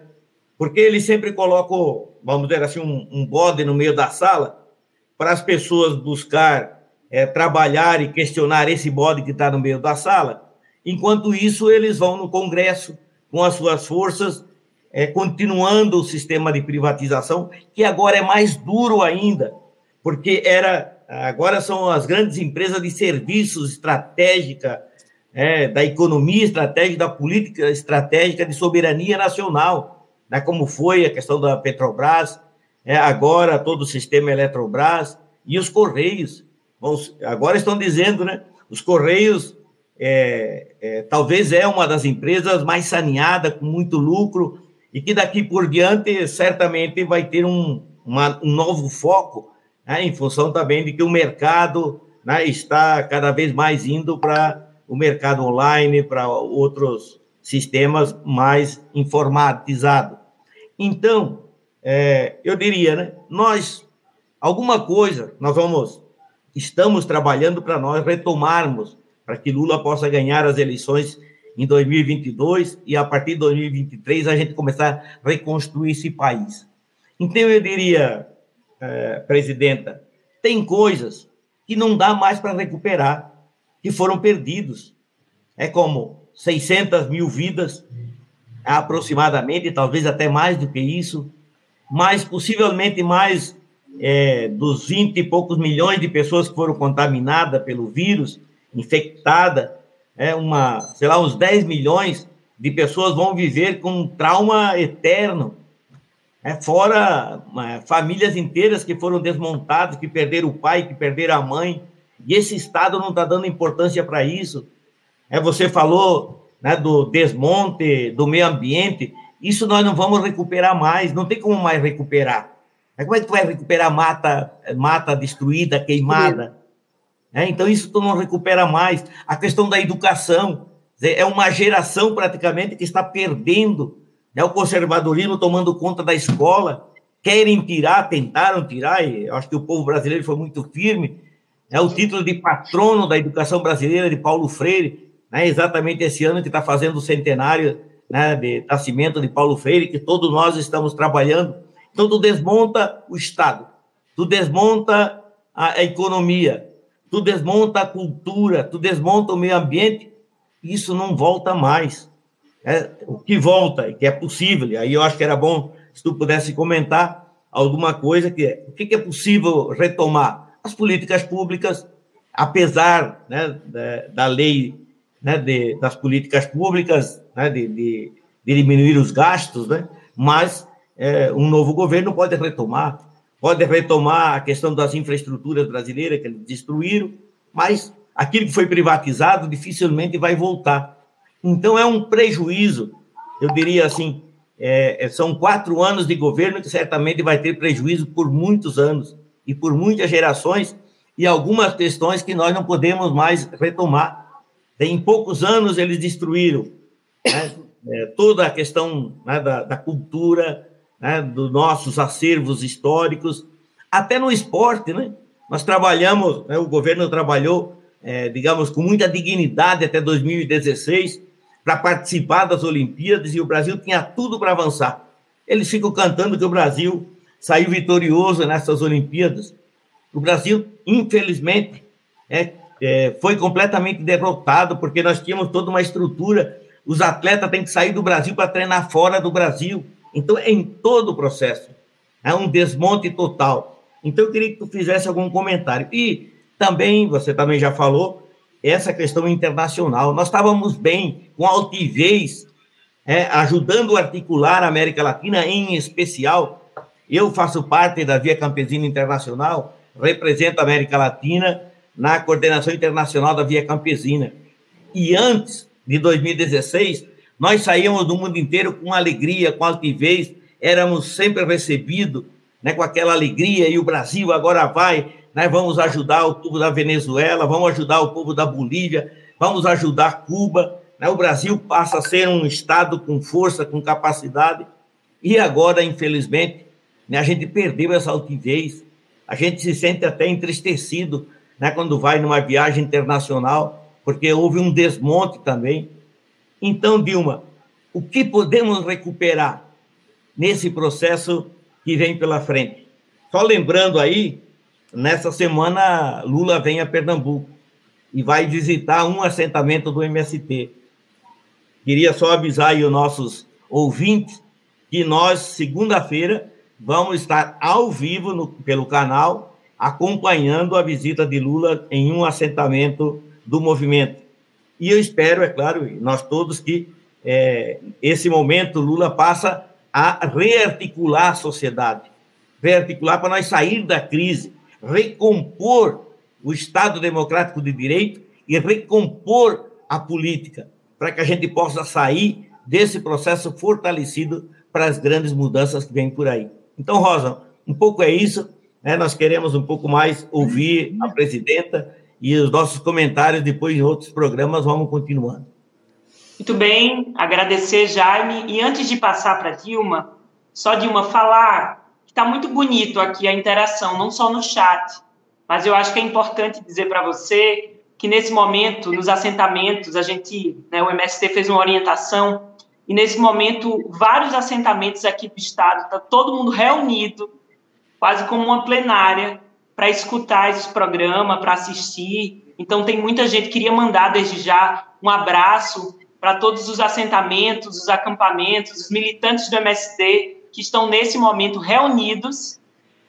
Porque eles sempre colocam, vamos dizer assim, um, um bode no meio da sala para as pessoas buscar é, trabalhar e questionar esse bode que está no meio da sala. Enquanto isso, eles vão no Congresso com as suas forças, é, continuando o sistema de privatização, que agora é mais duro ainda, porque era agora são as grandes empresas de serviços estratégica é, da economia estratégica, da política estratégica de soberania nacional, né, como foi a questão da Petrobras, é, agora todo o sistema Eletrobras e os Correios. Agora estão dizendo, né? Os Correios é, é, talvez é uma das empresas mais saneadas, com muito lucro, e que daqui por diante certamente vai ter um, uma, um novo foco, né, em função também de que o mercado né, está cada vez mais indo para o mercado online, para outros sistemas mais informatizados. Então, é, eu diria, né, nós, alguma coisa, nós vamos, estamos trabalhando para nós retomarmos para que Lula possa ganhar as eleições em 2022 e a partir de 2023 a gente começar a reconstruir esse país. Então eu diria, eh, presidenta, tem coisas que não dá mais para recuperar, que foram perdidos. É como 600 mil vidas, aproximadamente, talvez até mais do que isso, mas possivelmente mais é, dos 20 e poucos milhões de pessoas que foram contaminadas pelo vírus, infectada, é uma, sei lá, uns 10 milhões de pessoas vão viver com um trauma eterno. É, fora é, famílias inteiras que foram desmontadas, que perderam o pai, que perderam a mãe, e esse Estado não está dando importância para isso. É, você falou né, do desmonte do meio ambiente, isso nós não vamos recuperar mais, não tem como mais recuperar. Como é que vai recuperar mata, mata destruída, queimada? É, então, isso tu não recupera mais. A questão da educação, é uma geração praticamente que está perdendo né, o conservadorismo tomando conta da escola, querem tirar, tentaram tirar, e acho que o povo brasileiro foi muito firme, é o título de patrono da educação brasileira de Paulo Freire, né, exatamente esse ano que está fazendo o centenário né, de nascimento de Paulo Freire, que todos nós estamos trabalhando. Então, tu desmonta o Estado, tu desmonta a, economia, tu desmonta a cultura, tu desmonta o meio ambiente, isso não volta mais. É, o que volta, que é possível, aí eu acho que era bom se tu pudesse comentar alguma coisa que é, o que é possível retomar? As políticas públicas, apesar né, da, da lei né, de, das políticas públicas, né, de, de, de, diminuir os gastos, né, mas é, um novo governo pode retomar, pode retomar a questão das infraestruturas brasileiras que eles destruíram, mas aquilo que foi privatizado dificilmente vai voltar. Então é um prejuízo, eu diria assim, é, é são quatro anos de governo que certamente vai ter prejuízo por muitos anos e por muitas gerações e algumas questões que nós não podemos mais retomar em poucos anos, eles destruíram né, é, toda a questão né, da, da, cultura, né, dos nossos acervos históricos, até no esporte. Né? Nós trabalhamos, né, o governo trabalhou, é, digamos, com muita dignidade até 2016 para participar das Olimpíadas e o Brasil tinha tudo para avançar. Eles ficam cantando que o Brasil saiu vitorioso nessas Olimpíadas. O Brasil, infelizmente, é, é, foi completamente derrotado, porque nós tínhamos toda uma estrutura. Os atletas têm que sair do Brasil para treinar fora do Brasil. Então, é em todo o processo. É um desmonte total. Então, eu queria que tu fizesse algum comentário. E também, você também já falou, essa questão internacional. Nós estávamos bem, com altivez, é, ajudando a articular a América Latina, em especial. Eu faço parte da Via Campesina Internacional, represento a América Latina, na coordenação internacional da Via Campesina. E antes de 2016, nós saíamos do mundo inteiro com alegria, com altivez, éramos sempre recebidos né, com aquela alegria, e o Brasil agora vai, nós vamos ajudar o povo da Venezuela, vamos ajudar o povo da Bolívia, vamos ajudar Cuba. Né, o Brasil passa a ser um Estado com força, com capacidade, e agora, infelizmente, né, a gente perdeu essa altivez, a gente se sente até entristecido né, quando vai numa viagem internacional, porque houve um desmonte também. Então, Dilma, o que podemos recuperar nesse processo que vem pela frente? Só lembrando aí, nessa semana Lula vem a Pernambuco e vai visitar um assentamento do MST. Queria só avisar aí os nossos ouvintes que nós, segunda-feira, vamos estar ao vivo no, pelo canal acompanhando a visita de Lula em um assentamento do movimento. E eu espero, é claro, nós todos, que é, esse momento Lula passa a rearticular a sociedade, rearticular para nós sair da crise, recompor o Estado democrático de direito e recompor a política, para que a gente possa sair desse processo fortalecido para as grandes mudanças que vêm por aí. Então, Rosa, um pouco é isso. Né? Nós queremos um pouco mais ouvir a presidenta e os nossos comentários depois em outros programas vamos continuando. Muito bem, agradecer, Jaime. E antes de passar para Dilma, só Dilma falar que está muito bonito aqui a interação, não só no chat, mas eu acho que é importante dizer para você que nesse momento, nos assentamentos, a gente, né, o MST fez uma orientação e nesse momento vários assentamentos aqui do estado, está todo mundo reunido quase como uma plenária para escutar esse programa, para assistir. Então, tem muita gente. Queria mandar desde já um abraço para todos os assentamentos, os acampamentos, os militantes do MST que estão nesse momento reunidos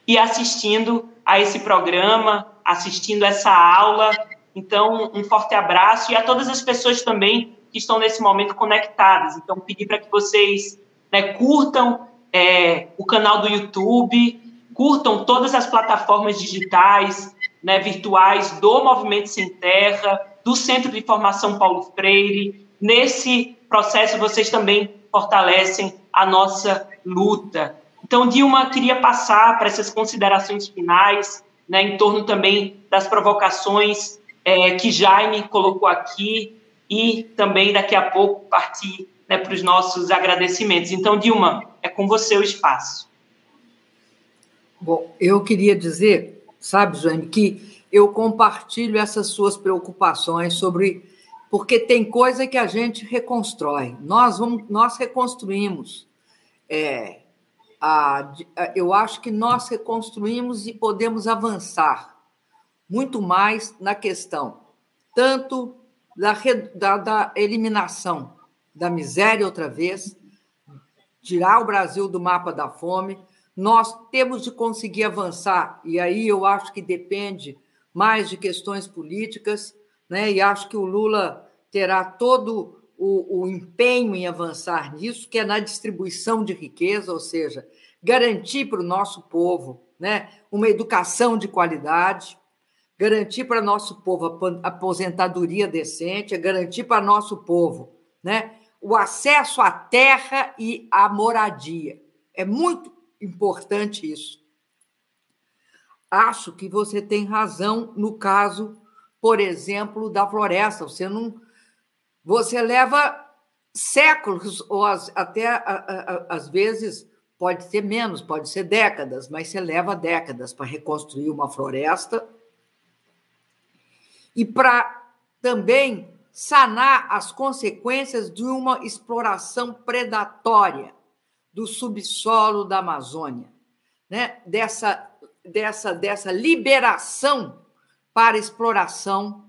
e assistindo a esse programa, assistindo essa aula. Então, um forte abraço e a todas as pessoas também que estão nesse momento conectadas. Então, pedir para que vocês né, curtam é, o canal do YouTube, curtam todas as plataformas digitais, né, virtuais do Movimento Sem Terra, do Centro de Formação Paulo Freire. Nesse processo, vocês também fortalecem a nossa luta. Então, Dilma, queria passar para essas considerações finais, né, em torno também das provocações é, que Jaime colocou aqui e também daqui a pouco partir né, para os nossos agradecimentos. Então, Dilma, é com você o espaço. Bom, eu queria dizer, sabe, Jaime, que eu compartilho essas suas preocupações sobre. Porque tem coisa que a gente reconstrói. Nós, vamos, nós reconstruímos. É, a, a, eu acho que nós reconstruímos e podemos avançar muito mais na questão tanto da, da, da eliminação da miséria outra vez, tirar o Brasil do mapa da fome. Nós temos de conseguir avançar, e aí eu acho que depende mais de questões políticas, né? e acho que o Lula terá todo o, o empenho em avançar nisso, que é na distribuição de riqueza, ou seja, garantir para o nosso povo né, uma educação de qualidade, garantir para nosso povo a aposentadoria decente, garantir para nosso povo né, o acesso à terra e à moradia. É muito importante isso. Acho que você tem razão no caso, por exemplo, da floresta. Você não, você leva séculos ou até às vezes pode ser menos, pode ser décadas, mas você leva décadas para reconstruir uma floresta e para também sanar as consequências de uma exploração predatória do subsolo da Amazônia, né? dessa, dessa, dessa liberação para exploração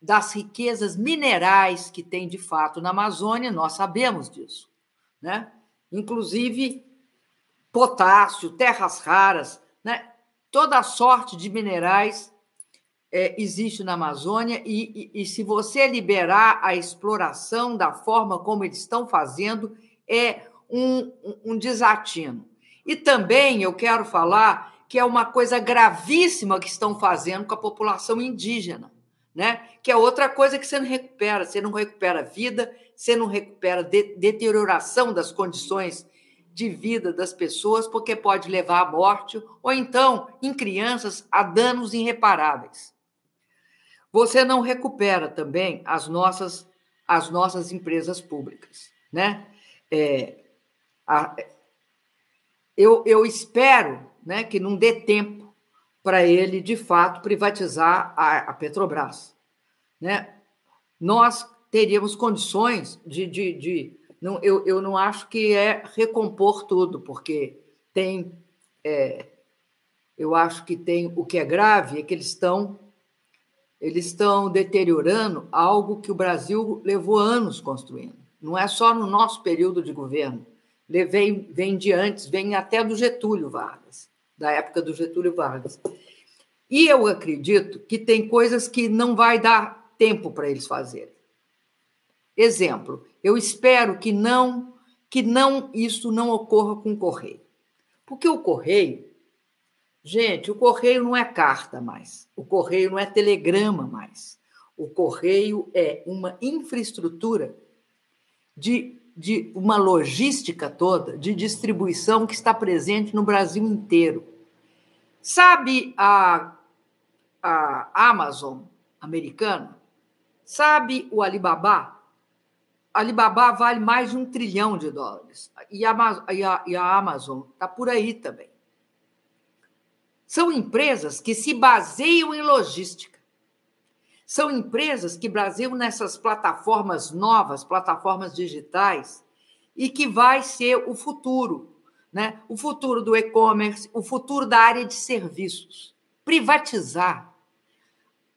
das riquezas minerais que tem de fato na Amazônia, nós sabemos disso. Né? Inclusive potássio, terras raras, né? toda sorte de minerais é, existe na Amazônia, e, e, e se você liberar a exploração da forma como eles estão fazendo, é um, um desatino. E também eu quero falar que é uma coisa gravíssima que estão fazendo com a população indígena, né? que é outra coisa que você não recupera. Você não recupera vida, você não recupera de, deterioração das condições de vida das pessoas, porque pode levar à morte, ou então, em crianças, a danos irreparáveis você não recupera também as nossas, as nossas empresas públicas. Né? É, a, eu, eu espero né, que não dê tempo para ele, de fato, privatizar a, a Petrobras. Né? Nós teríamos condições de. de, de não, eu, eu não acho que é recompor tudo, porque tem. É, eu acho que tem. O que é grave é que eles estão eles estão deteriorando algo que o Brasil levou anos construindo. Não é só no nosso período de governo. Vem, vem de antes, vem até do Getúlio Vargas, da época do Getúlio Vargas. E eu acredito que tem coisas que não vai dar tempo para eles fazerem. Exemplo, eu espero que não que não isso não ocorra com o correio. Porque o correio Gente, o correio não é carta mais, o correio não é telegrama mais. O correio é uma infraestrutura de, de uma logística toda de distribuição que está presente no Brasil inteiro. Sabe a, a Amazon americana? Sabe o Alibaba? Alibaba vale mais de um trilhão de dólares. E a, e a, e a Amazon está por aí também. São empresas que se baseiam em logística. São empresas que baseiam nessas plataformas novas, plataformas digitais, e que vai ser o futuro, né? O futuro do e-commerce, o futuro da área de serviços. Privatizar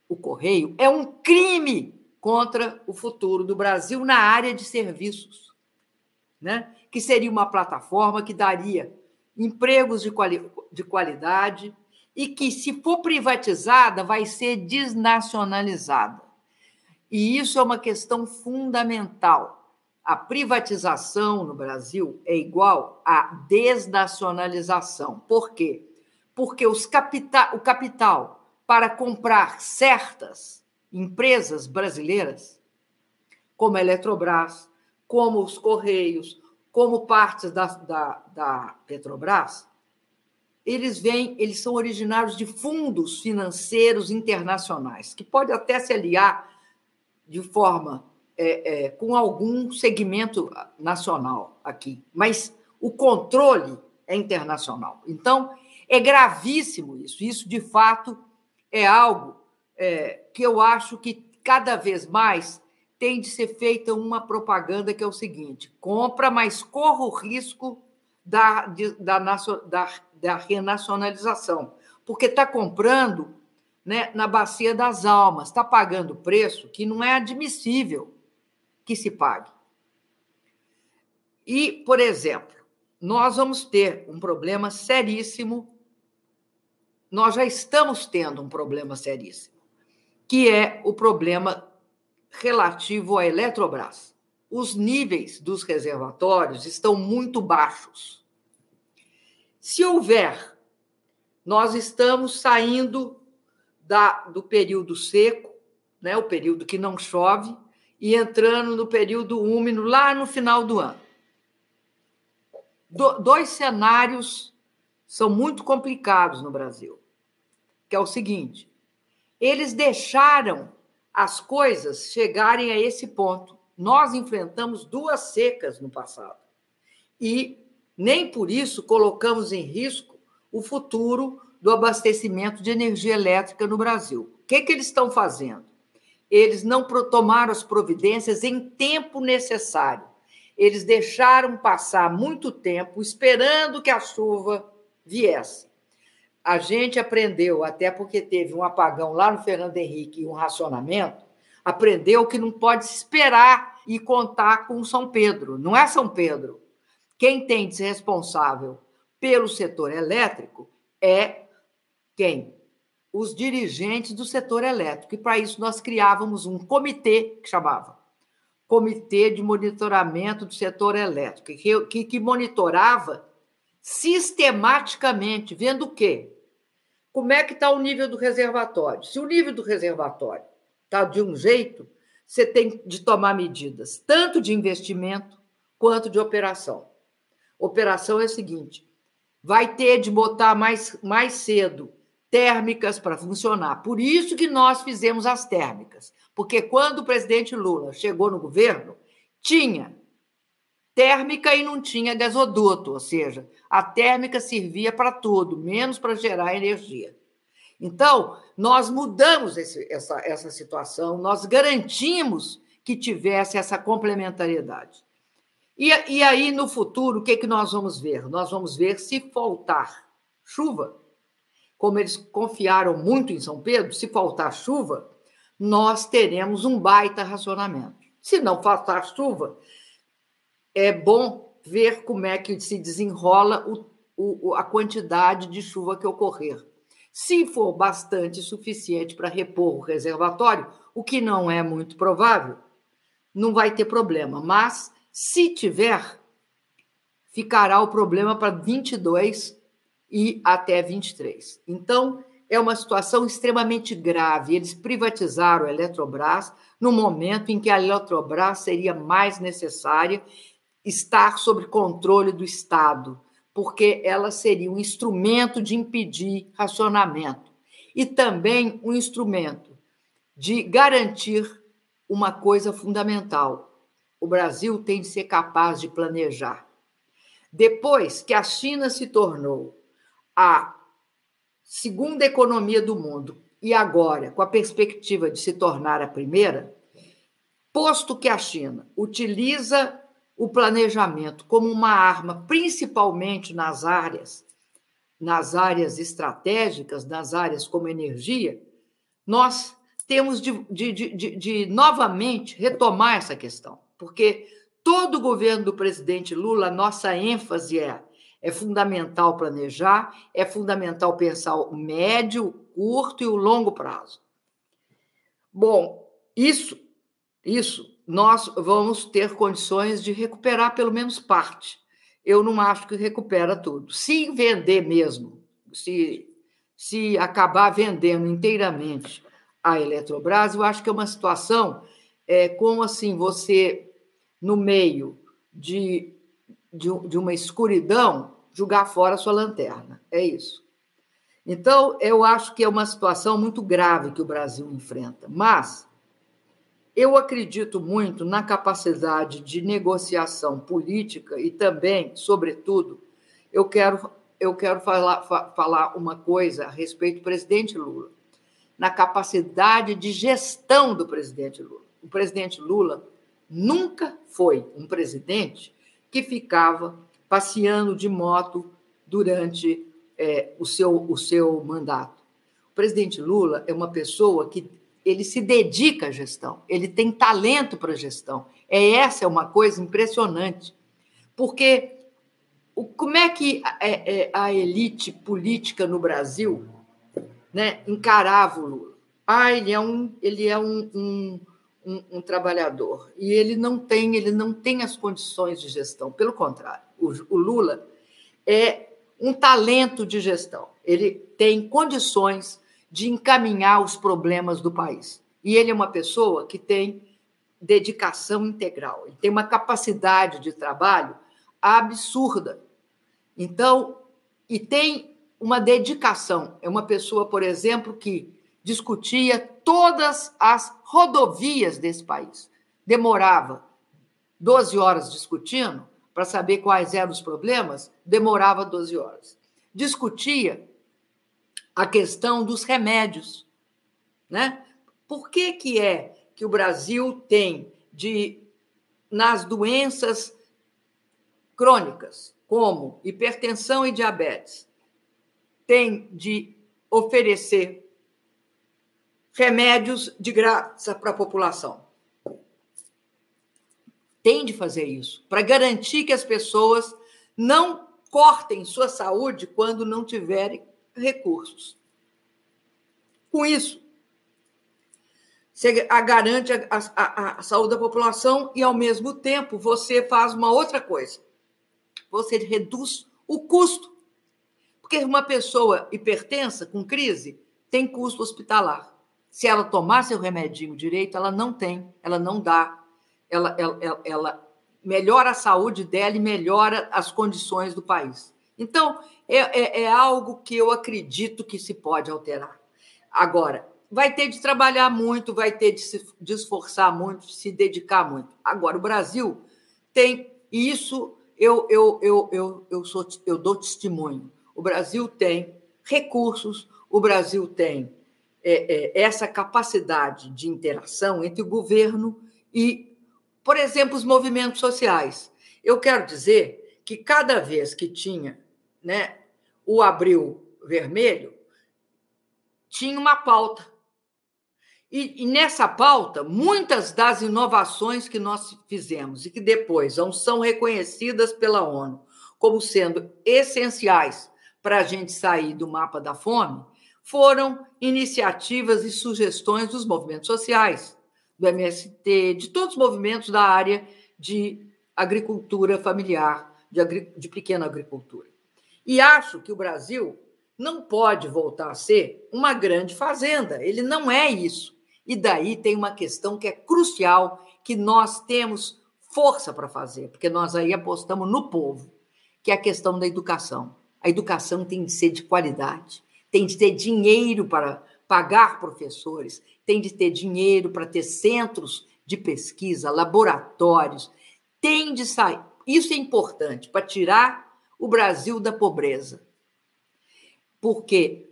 o correio é um crime contra o futuro do Brasil na área de serviços, né? Que seria uma plataforma que daria empregos de, quali de qualidade e que, se for privatizada, vai ser desnacionalizada. E isso é uma questão fundamental. A privatização no Brasil é igual à desnacionalização. Por quê? Porque os capital, o capital para comprar certas empresas brasileiras, como a Eletrobras, como os Correios, como partes da, da, da Petrobras, eles vêm, eles são originários de fundos financeiros internacionais, que pode até se aliar de forma é, é, com algum segmento nacional aqui, mas o controle é internacional. Então, é gravíssimo isso. Isso, de fato, é algo é, que eu acho que cada vez mais tem de ser feita uma propaganda que é o seguinte: compra, mas corra o risco da, de, da, da, da renacionalização, porque está comprando né, na bacia das almas, está pagando preço que não é admissível que se pague. E, por exemplo, nós vamos ter um problema seríssimo, nós já estamos tendo um problema seríssimo, que é o problema relativo à Eletrobras. Os níveis dos reservatórios estão muito baixos. Se houver, nós estamos saindo da, do período seco, né, o período que não chove, e entrando no período úmido lá no final do ano. Do, dois cenários são muito complicados no Brasil, que é o seguinte: eles deixaram as coisas chegarem a esse ponto. Nós enfrentamos duas secas no passado e nem por isso colocamos em risco o futuro do abastecimento de energia elétrica no Brasil. O que, que eles estão fazendo? Eles não tomaram as providências em tempo necessário. Eles deixaram passar muito tempo esperando que a chuva viesse. A gente aprendeu, até porque teve um apagão lá no Fernando Henrique e um racionamento, aprendeu que não pode esperar e contar com São Pedro. Não é São Pedro. Quem tem de ser responsável pelo setor elétrico é quem? os dirigentes do setor elétrico. E para isso nós criávamos um comitê que chamava Comitê de Monitoramento do Setor Elétrico, que, que, que monitorava sistematicamente, vendo o quê? Como é que está o nível do reservatório? Se o nível do reservatório está de um jeito, você tem de tomar medidas, tanto de investimento quanto de operação. Operação é a seguinte: vai ter de botar mais, mais cedo térmicas para funcionar. Por isso que nós fizemos as térmicas, porque quando o presidente Lula chegou no governo, tinha térmica e não tinha gasoduto, ou seja, a térmica servia para tudo, menos para gerar energia. Então, nós mudamos esse, essa, essa situação, nós garantimos que tivesse essa complementariedade. E, e aí, no futuro, o que, que nós vamos ver? Nós vamos ver se faltar chuva, como eles confiaram muito em São Pedro, se faltar chuva, nós teremos um baita racionamento. Se não faltar chuva, é bom ver como é que se desenrola o, o, a quantidade de chuva que ocorrer. Se for bastante suficiente para repor o reservatório, o que não é muito provável, não vai ter problema. Mas, se tiver, ficará o problema para 22 e até 23. Então, é uma situação extremamente grave. Eles privatizaram a Eletrobras no momento em que a Eletrobras seria mais necessária estar sob controle do Estado, porque ela seria um instrumento de impedir racionamento e também um instrumento de garantir uma coisa fundamental. O Brasil tem de ser capaz de planejar. Depois que a China se tornou a segunda economia do mundo e agora com a perspectiva de se tornar a primeira, posto que a China utiliza o planejamento como uma arma, principalmente nas áreas, nas áreas estratégicas, nas áreas como energia, nós temos de, de, de, de, novamente retomar essa questão, porque todo o governo do presidente Lula, nossa ênfase é é fundamental planejar, é fundamental pensar o médio, o curto e o longo prazo. Bom, isso, isso nós vamos ter condições de recuperar pelo menos parte. Eu não acho que recupera tudo. Se vender mesmo, se, se acabar vendendo inteiramente a Eletrobras, eu acho que é uma situação é, como assim você, no meio de de, de uma escuridão, jogar fora a sua lanterna. É isso. Então, eu acho que é uma situação muito grave que o Brasil enfrenta. Mas eu acredito muito na capacidade de negociação política e também, sobretudo, eu quero, eu quero falar, falar uma coisa a respeito do presidente Lula, na capacidade de gestão do presidente Lula. O presidente Lula nunca foi um presidente que ficava passeando de moto durante é, o, seu, o seu mandato. O presidente Lula é uma pessoa que ele se dedica à gestão, ele tem talento para a gestão. É essa é uma coisa impressionante, porque o, como é que a, é, é, a elite política no Brasil né, encarava o Lula? Ah, ele é um, ele é um, um, um, um trabalhador e ele não tem, ele não tem as condições de gestão. Pelo contrário, o, o Lula é um talento de gestão. Ele tem condições de encaminhar os problemas do país. E ele é uma pessoa que tem dedicação integral, ele tem uma capacidade de trabalho absurda. Então, e tem uma dedicação. É uma pessoa, por exemplo, que discutia todas as rodovias desse país. Demorava 12 horas discutindo para saber quais eram os problemas, demorava 12 horas. Discutia a questão dos remédios, né? Por que que é que o Brasil tem de nas doenças crônicas, como hipertensão e diabetes, tem de oferecer remédios de graça para a população. Tem de fazer isso para garantir que as pessoas não cortem sua saúde quando não tiverem recursos. Com isso, você garante a, a, a, saúde da população e, ao mesmo tempo, você faz uma outra coisa. Você reduz o custo. Porque uma pessoa hipertensa, com crise, tem custo hospitalar. Se ela tomar seu remedinho direito, ela não tem, ela não dá. Ela, ela, ela, melhora a saúde dela e melhora as condições do país. Então, é, é, é algo que eu acredito que se pode alterar. Agora, vai ter de trabalhar muito, vai ter de se de esforçar muito, de se dedicar muito. Agora, o Brasil tem isso, eu, eu, eu, eu, eu, sou, eu dou testemunho. O Brasil tem recursos, o Brasil tem é, é, essa capacidade de interação entre o governo e, por exemplo, os movimentos sociais. Eu quero dizer que cada vez que tinha né, o Abril Vermelho, tinha uma pauta. E, e, nessa pauta, muitas das inovações que nós fizemos e que depois são reconhecidas pela ONU como sendo essenciais para a gente sair do mapa da fome, foram iniciativas e sugestões dos movimentos sociais, do MST, de todos os movimentos da área de agricultura familiar, de, agri de pequena agricultura. E acho que o Brasil não pode voltar a ser uma grande fazenda. Ele não é isso. E daí tem uma questão que é crucial, que nós temos força para fazer, porque nós aí apostamos no povo, que é a questão da educação. A educação tem de ser de qualidade, tem de ter dinheiro para pagar professores, tem de ter dinheiro para ter centros de pesquisa, laboratórios, tem de sair. Isso é importante para tirar o Brasil da pobreza. Porque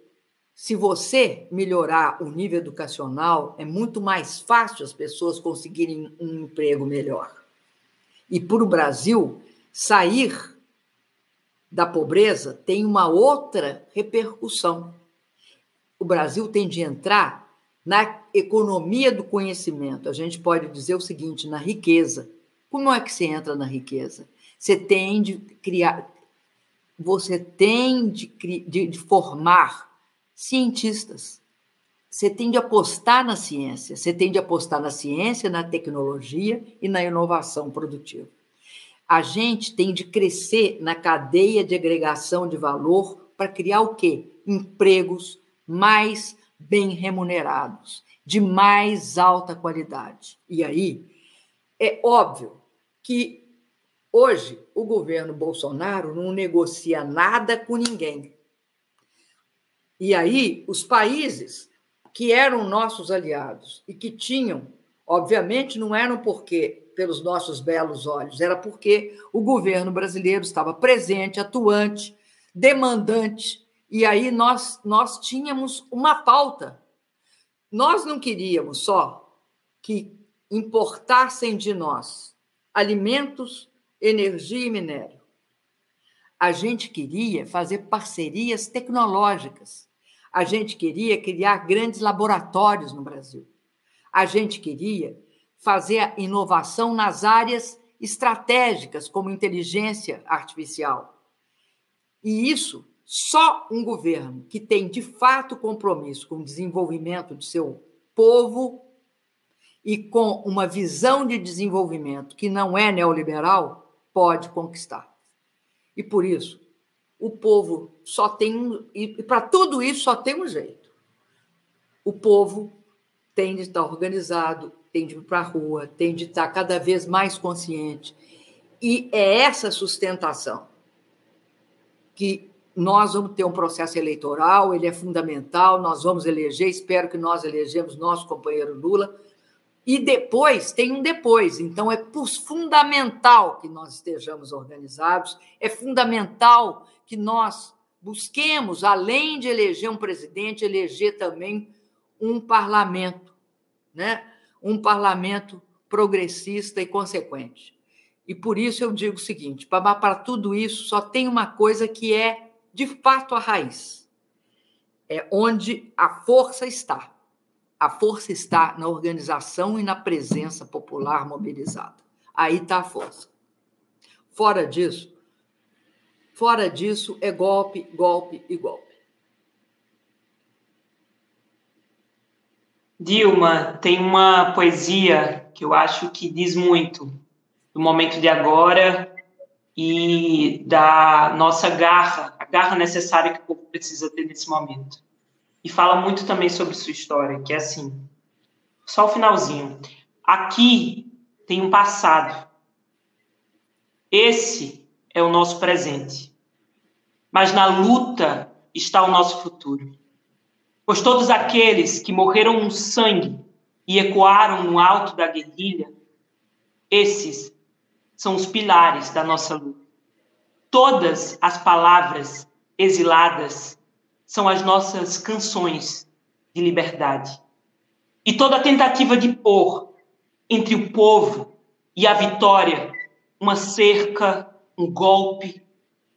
se você melhorar o nível educacional, é muito mais fácil as pessoas conseguirem um emprego melhor. E para o Brasil, sair da pobreza tem uma outra repercussão. O Brasil tem de entrar na economia do conhecimento. A gente pode dizer o seguinte: na riqueza. Como é que você entra na riqueza? Você tem de criar, você tem de, de, de formar cientistas. Você tem de apostar na ciência, você tem de apostar na ciência, na tecnologia e na inovação produtiva. A gente tem de crescer na cadeia de agregação de valor para criar o quê? Empregos mais bem remunerados, de mais alta qualidade. E aí, é óbvio que Hoje, o governo Bolsonaro não negocia nada com ninguém. E aí, os países que eram nossos aliados e que tinham, obviamente, não eram porque pelos nossos belos olhos, era porque o governo brasileiro estava presente, atuante, demandante, e aí nós, nós tínhamos uma pauta. Nós não queríamos só que importassem de nós alimentos, energia e minério. A gente queria fazer parcerias tecnológicas. A gente queria criar grandes laboratórios no Brasil. A gente queria fazer inovação nas áreas estratégicas, como inteligência artificial. E isso só um governo que tem de fato compromisso com o desenvolvimento do seu povo e com uma visão de desenvolvimento que não é neoliberal pode conquistar. E por isso, o povo só tem. E para tudo isso só tem um jeito. O povo tem de estar organizado, tem de ir para a rua, tem de estar cada vez mais consciente. E é essa sustentação que nós vamos ter um processo eleitoral, ele é fundamental, nós vamos eleger, espero que nós elegemos nosso companheiro Lula, e depois tem um depois, então é fundamental que nós estejamos organizados, é fundamental que nós busquemos, além de eleger um presidente, eleger também um parlamento, né? Um parlamento progressista e consequente. E por isso eu digo o seguinte: para tudo isso só tem uma coisa que é de fato a raiz. É onde a força está. A força está na organização e na presença popular mobilizada. Aí está a força. Fora disso, fora disso é golpe, golpe e golpe. Dilma, tem uma poesia que eu acho que diz muito do momento de agora e da nossa garra, a garra necessária que o povo precisa ter nesse momento. E fala muito também sobre sua história, que é assim, só o finalzinho. Aqui tem um passado. Esse é o nosso presente. Mas na luta está o nosso futuro. Pois todos aqueles que morreram no sangue e ecoaram no alto da guerrilha, esses são os pilares da nossa luta. Todas as palavras exiladas são as nossas canções de liberdade. E toda tentativa de pôr entre o povo e a vitória uma cerca, um golpe,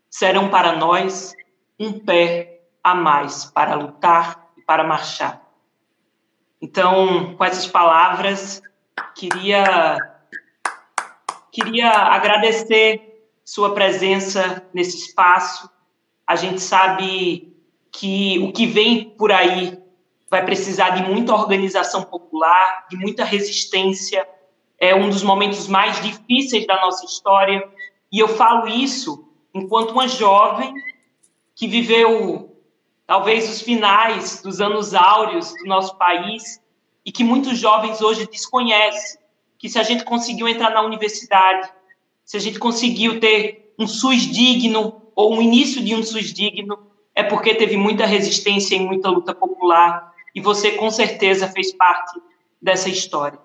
serão para nós um pé a mais para lutar para marchar. Então, com essas palavras, queria queria agradecer sua presença nesse espaço. A gente sabe que o que vem por aí vai precisar de muita organização popular, de muita resistência. É um dos momentos mais difíceis da nossa história. E eu falo isso enquanto uma jovem que viveu talvez os finais dos anos áureos do nosso país e que muitos jovens hoje desconhecem, que se a gente conseguiu entrar na universidade, se a gente conseguiu ter um SUS digno ou um início de um SUS digno, é porque teve muita resistência e muita luta popular e você com certeza fez parte dessa história.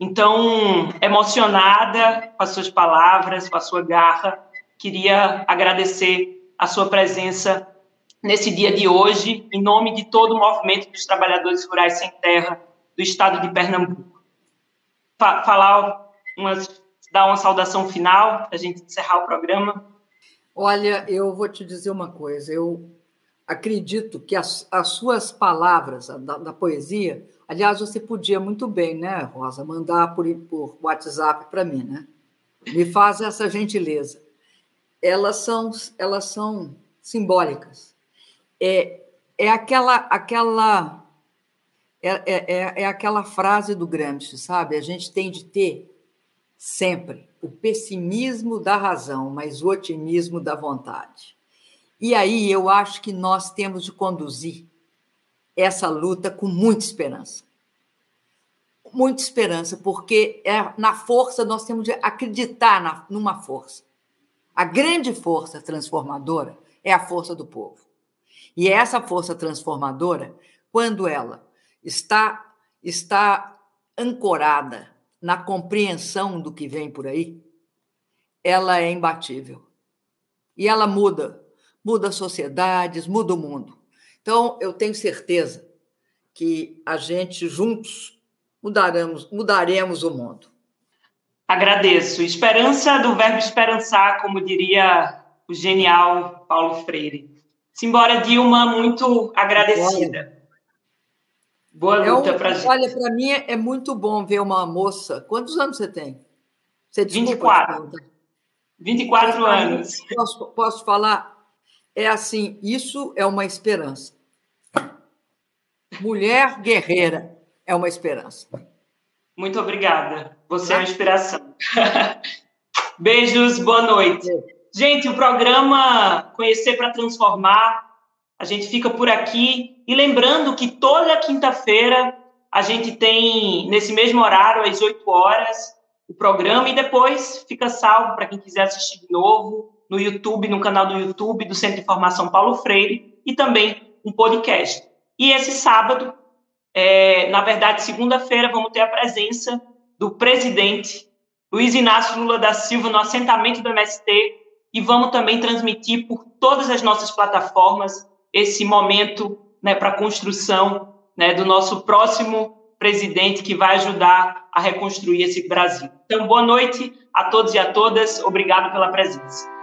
Então, emocionada com as suas palavras, com a sua garra, queria agradecer a sua presença nesse dia de hoje, em nome de todo o movimento dos trabalhadores rurais sem terra do estado de Pernambuco. falar umas, dar uma saudação final para a gente encerrar o programa. Olha, eu vou te dizer uma coisa. Eu acredito que as, as suas palavras da, da, poesia, aliás, você podia muito bem, né, Rosa, mandar por, por WhatsApp para mim, né? Me faz essa gentileza. Elas são, elas são simbólicas é, é aquela aquela é, é, é, é aquela frase do Gramsci, sabe? A gente tem de ter sempre o pessimismo da razão, mas o otimismo da vontade. E aí eu acho que nós temos de conduzir essa luta com muita esperança. Muita esperança, porque é, na força nós temos de acreditar na, numa força. A grande força transformadora é a força do povo. E é essa força transformadora, quando ela está está ancorada na compreensão do que vem por aí, ela é imbatível. E ela muda, muda sociedades, muda o mundo. Então, eu tenho certeza que a gente juntos mudaremos, mudaremos o mundo. Agradeço. Esperança do verbo esperançar, como diria o genial Paulo Freire. Simbora, Dilma, muito agradecida. Boa luta é um, para gente. Olha, para mim é muito bom ver uma moça. Quantos anos você tem? Você 24. 24 anos. Posso, posso falar? É assim, isso é uma esperança. Mulher guerreira é uma esperança. Muito obrigada. Você é uma inspiração. Beijos, boa noite. Gente, o programa Conhecer para Transformar, a gente fica por aqui. E lembrando que toda quinta-feira a gente tem, nesse mesmo horário, às 8 horas, o programa e depois fica salvo para quem quiser assistir de novo no YouTube, no canal do YouTube do Centro de Informação Paulo Freire e também um podcast. E esse sábado, é, na verdade, segunda-feira, vamos ter a presença do presidente Luiz Inácio Lula da Silva no assentamento do MST e vamos também transmitir por todas as nossas plataformas esse momento né, para a construção né, do nosso próximo presidente que vai ajudar a reconstruir esse Brasil. Então, boa noite a todos e a todas. Obrigado pela presença.